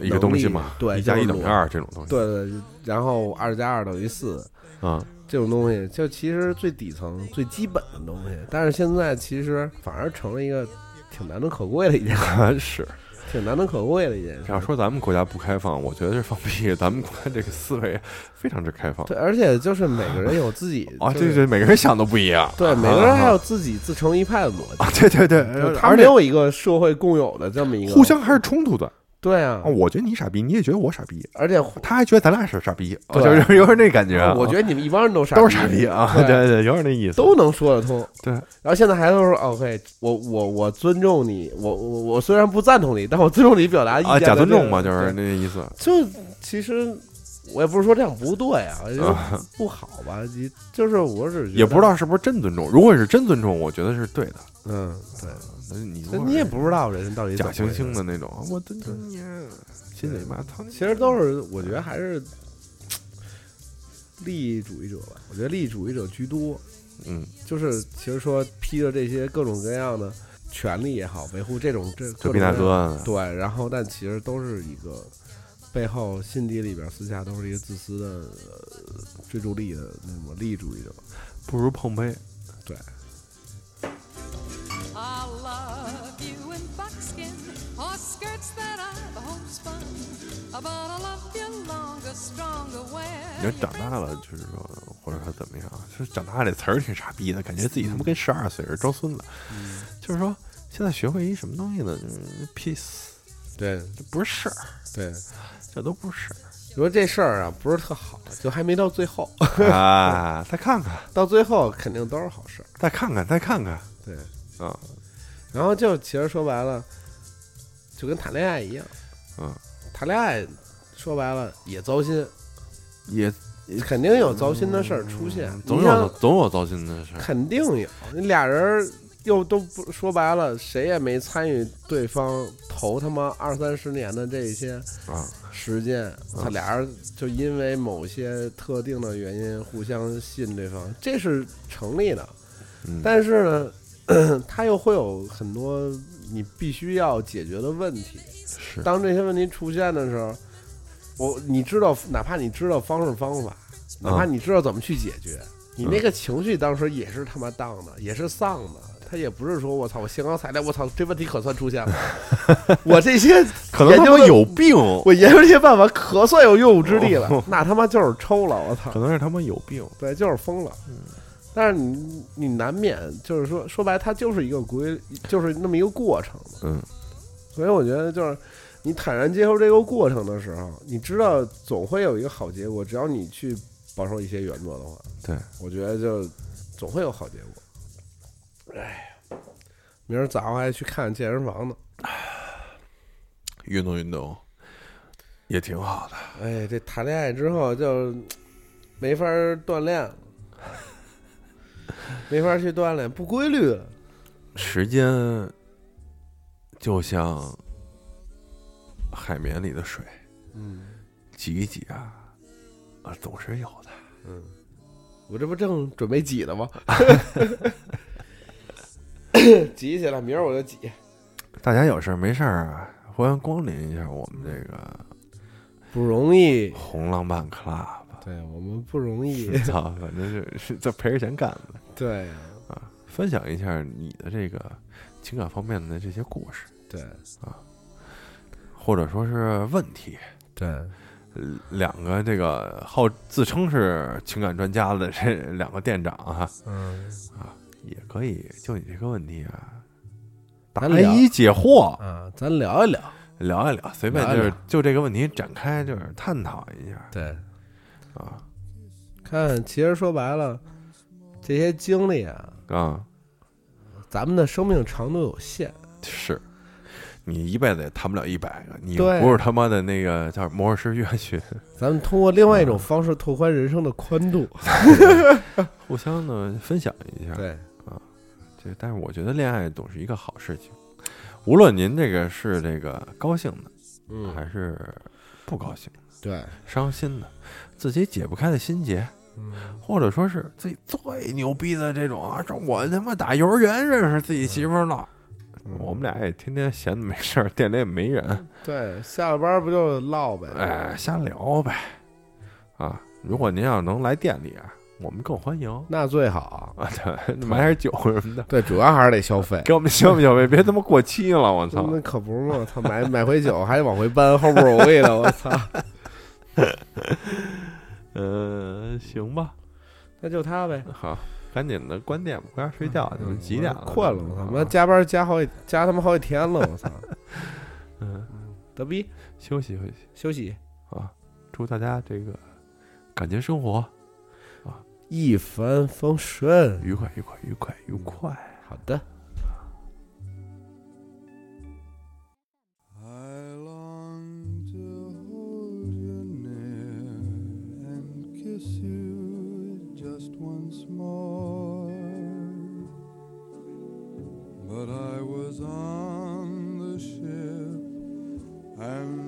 一个东西嘛，对一加一等于二这种东西，对对，然后二加二等于四啊，这种东西，就其实最底层最基本的东西，但是现在其实反而成了一个挺难能可贵的一件事，是。挺难能可贵的一件事。要说咱们国家不开放，我觉得是放屁。咱们国家这个思维非常之开放对，而且就是每个人有自己 啊，就是对对，每个人想都不一样。对，啊每个人还啊有自己自成一派的逻啊，辑，对 对对，而且没有一个社会共有的这么一个互相还是冲突的。对啊啊，，我觉得你傻逼，你也觉得我傻逼，而且他还觉得咱俩是傻逼，就是有点那感觉啊。我觉得你们一帮人都傻都是傻逼啊，对对对，有点那意思。都能说得通。对，然后现在还都说 OK，我我我尊重你，我我我虽然不赞同你，但我尊重你表达意见假尊重嘛，就是对那意思。就其实我也不是说这样不对啊，我觉得不好吧，你就是我只是也不知，道是不是真尊重。如果是真尊重，我觉得是对的。嗯，对，那你你也不知道人到底怎假惺惺的那种，我尊重你，心里妈操。其实都是我觉得还是利益主义者吧，我觉得利益主义者居多，嗯，就是其实说披着这些各种各样的权利也好，维护这种这就逼大哥，对，然后但其实都是一个背后心底里边私下都是一个自私的、呃、追逐利益的那种利益主义者。不如碰杯。I love you in buckskin or skirts that I've home spun. But I love you longer, stronger 你说长大了，就是说，或者说怎么样，就是长大这词儿挺傻逼的，感觉自己他妈跟十二岁似的装孙子。就是说，现在学会一什么东西呢？就是 peace，对这不是事儿，对，这都不是事儿你说这事儿啊不是特好，就还没到最后，啊！再看看，到最后肯定都是好事儿。再看看，再看看对，啊！然后就其实说白了，就跟谈恋爱一样，嗯，谈恋爱说白了也糟心，也肯定有糟心的事儿出现。总有总有糟心的事儿。肯定有，你俩人又都不说白了，谁也没参与对方头他妈二三十年的这些啊时间，他俩人就因为某些特定的原因互相信对方，这是成立的。嗯，但是呢，他又会有很多你必须要解决的问题。是当这些问题出现的时候，我你知道，哪怕你知道方式方法，哪怕你知道怎么去解决，你那个情绪当时也是他妈荡的，也是丧的。他也不是说我操，我兴高采烈，我操，这问题可算出现了。我这些可能他妈研究有病，我研究这些办法可算有用武之地了，那他妈就是抽了，我操可！能是他妈有病。对，就是疯了。但是你你难免就是说说白了，它就是一个规，就是那么一个过程嘛。嗯，所以我觉得就是你坦然接受这个过程的时候，你知道总会有一个好结果，只要你去保守一些原则的话，对，我觉得就总会有好结果。哎，明儿早上还去看健身房呢。运动运动也挺好的。哎，这谈恋爱之后就没法儿锻炼了，没法去锻炼，不规律了。时间就像海绵里的水，嗯挤一挤啊，啊，总是有的。嗯，我这不正准备挤呢吗？挤起来，明儿我就挤。大家有事儿没事儿啊，欢迎光临一下我们这个不容易，红浪漫 club。对我们不容易。操，反正是是在赔着钱干的。对呀啊！分享一下你的这个情感方面的这些故事，对。啊。或者说是问题。对，呃两个这个号自称是情感专家的这两个店长啊，嗯。也可以就你这个问题啊，答疑解惑，啊，咱聊一聊。聊一聊，随便就是就这个问题展开，就是探讨一下。对，啊看，其实说白了，这些经历啊，啊，咱们的生命长度有限。是。你一辈子也谈不了一百个，你对不是他妈的那个叫魔术师岳群，咱们通过另外一种方式拓宽人生的宽度。互相的分享一下。对啊，这但是我觉得恋爱总是一个好事情，无论您这个是这个高兴的，嗯，还是不高兴的、对，伤心的，自己解不开的心结，嗯，或者说是自己最牛逼的这种啊，这我他妈打幼儿园认识自己媳妇儿了，嗯我们俩也天天闲的没事儿，店里也没人，对，下了班不就唠呗？哎，瞎聊呗。啊，如果您要能来店里啊，我们更欢迎那最好。啊，对，买点酒什么的，对，主要还是得消费。给我们消费消费，别他妈过期了，我操！那可不是嘛！操，买买回酒还得往回搬，齁不容易的，我操！嗯，行吧，那就他呗。好，赶紧的关店吧，回家睡觉去，嗯几点了？困了，我操！妈啊加班加好几加他妈好几天了，我操！嗯，得逼，休息休息休息，啊！祝大家这个感情生活啊一帆风顺。愉快，愉快，愉快，愉快。好的。But I was on the ship and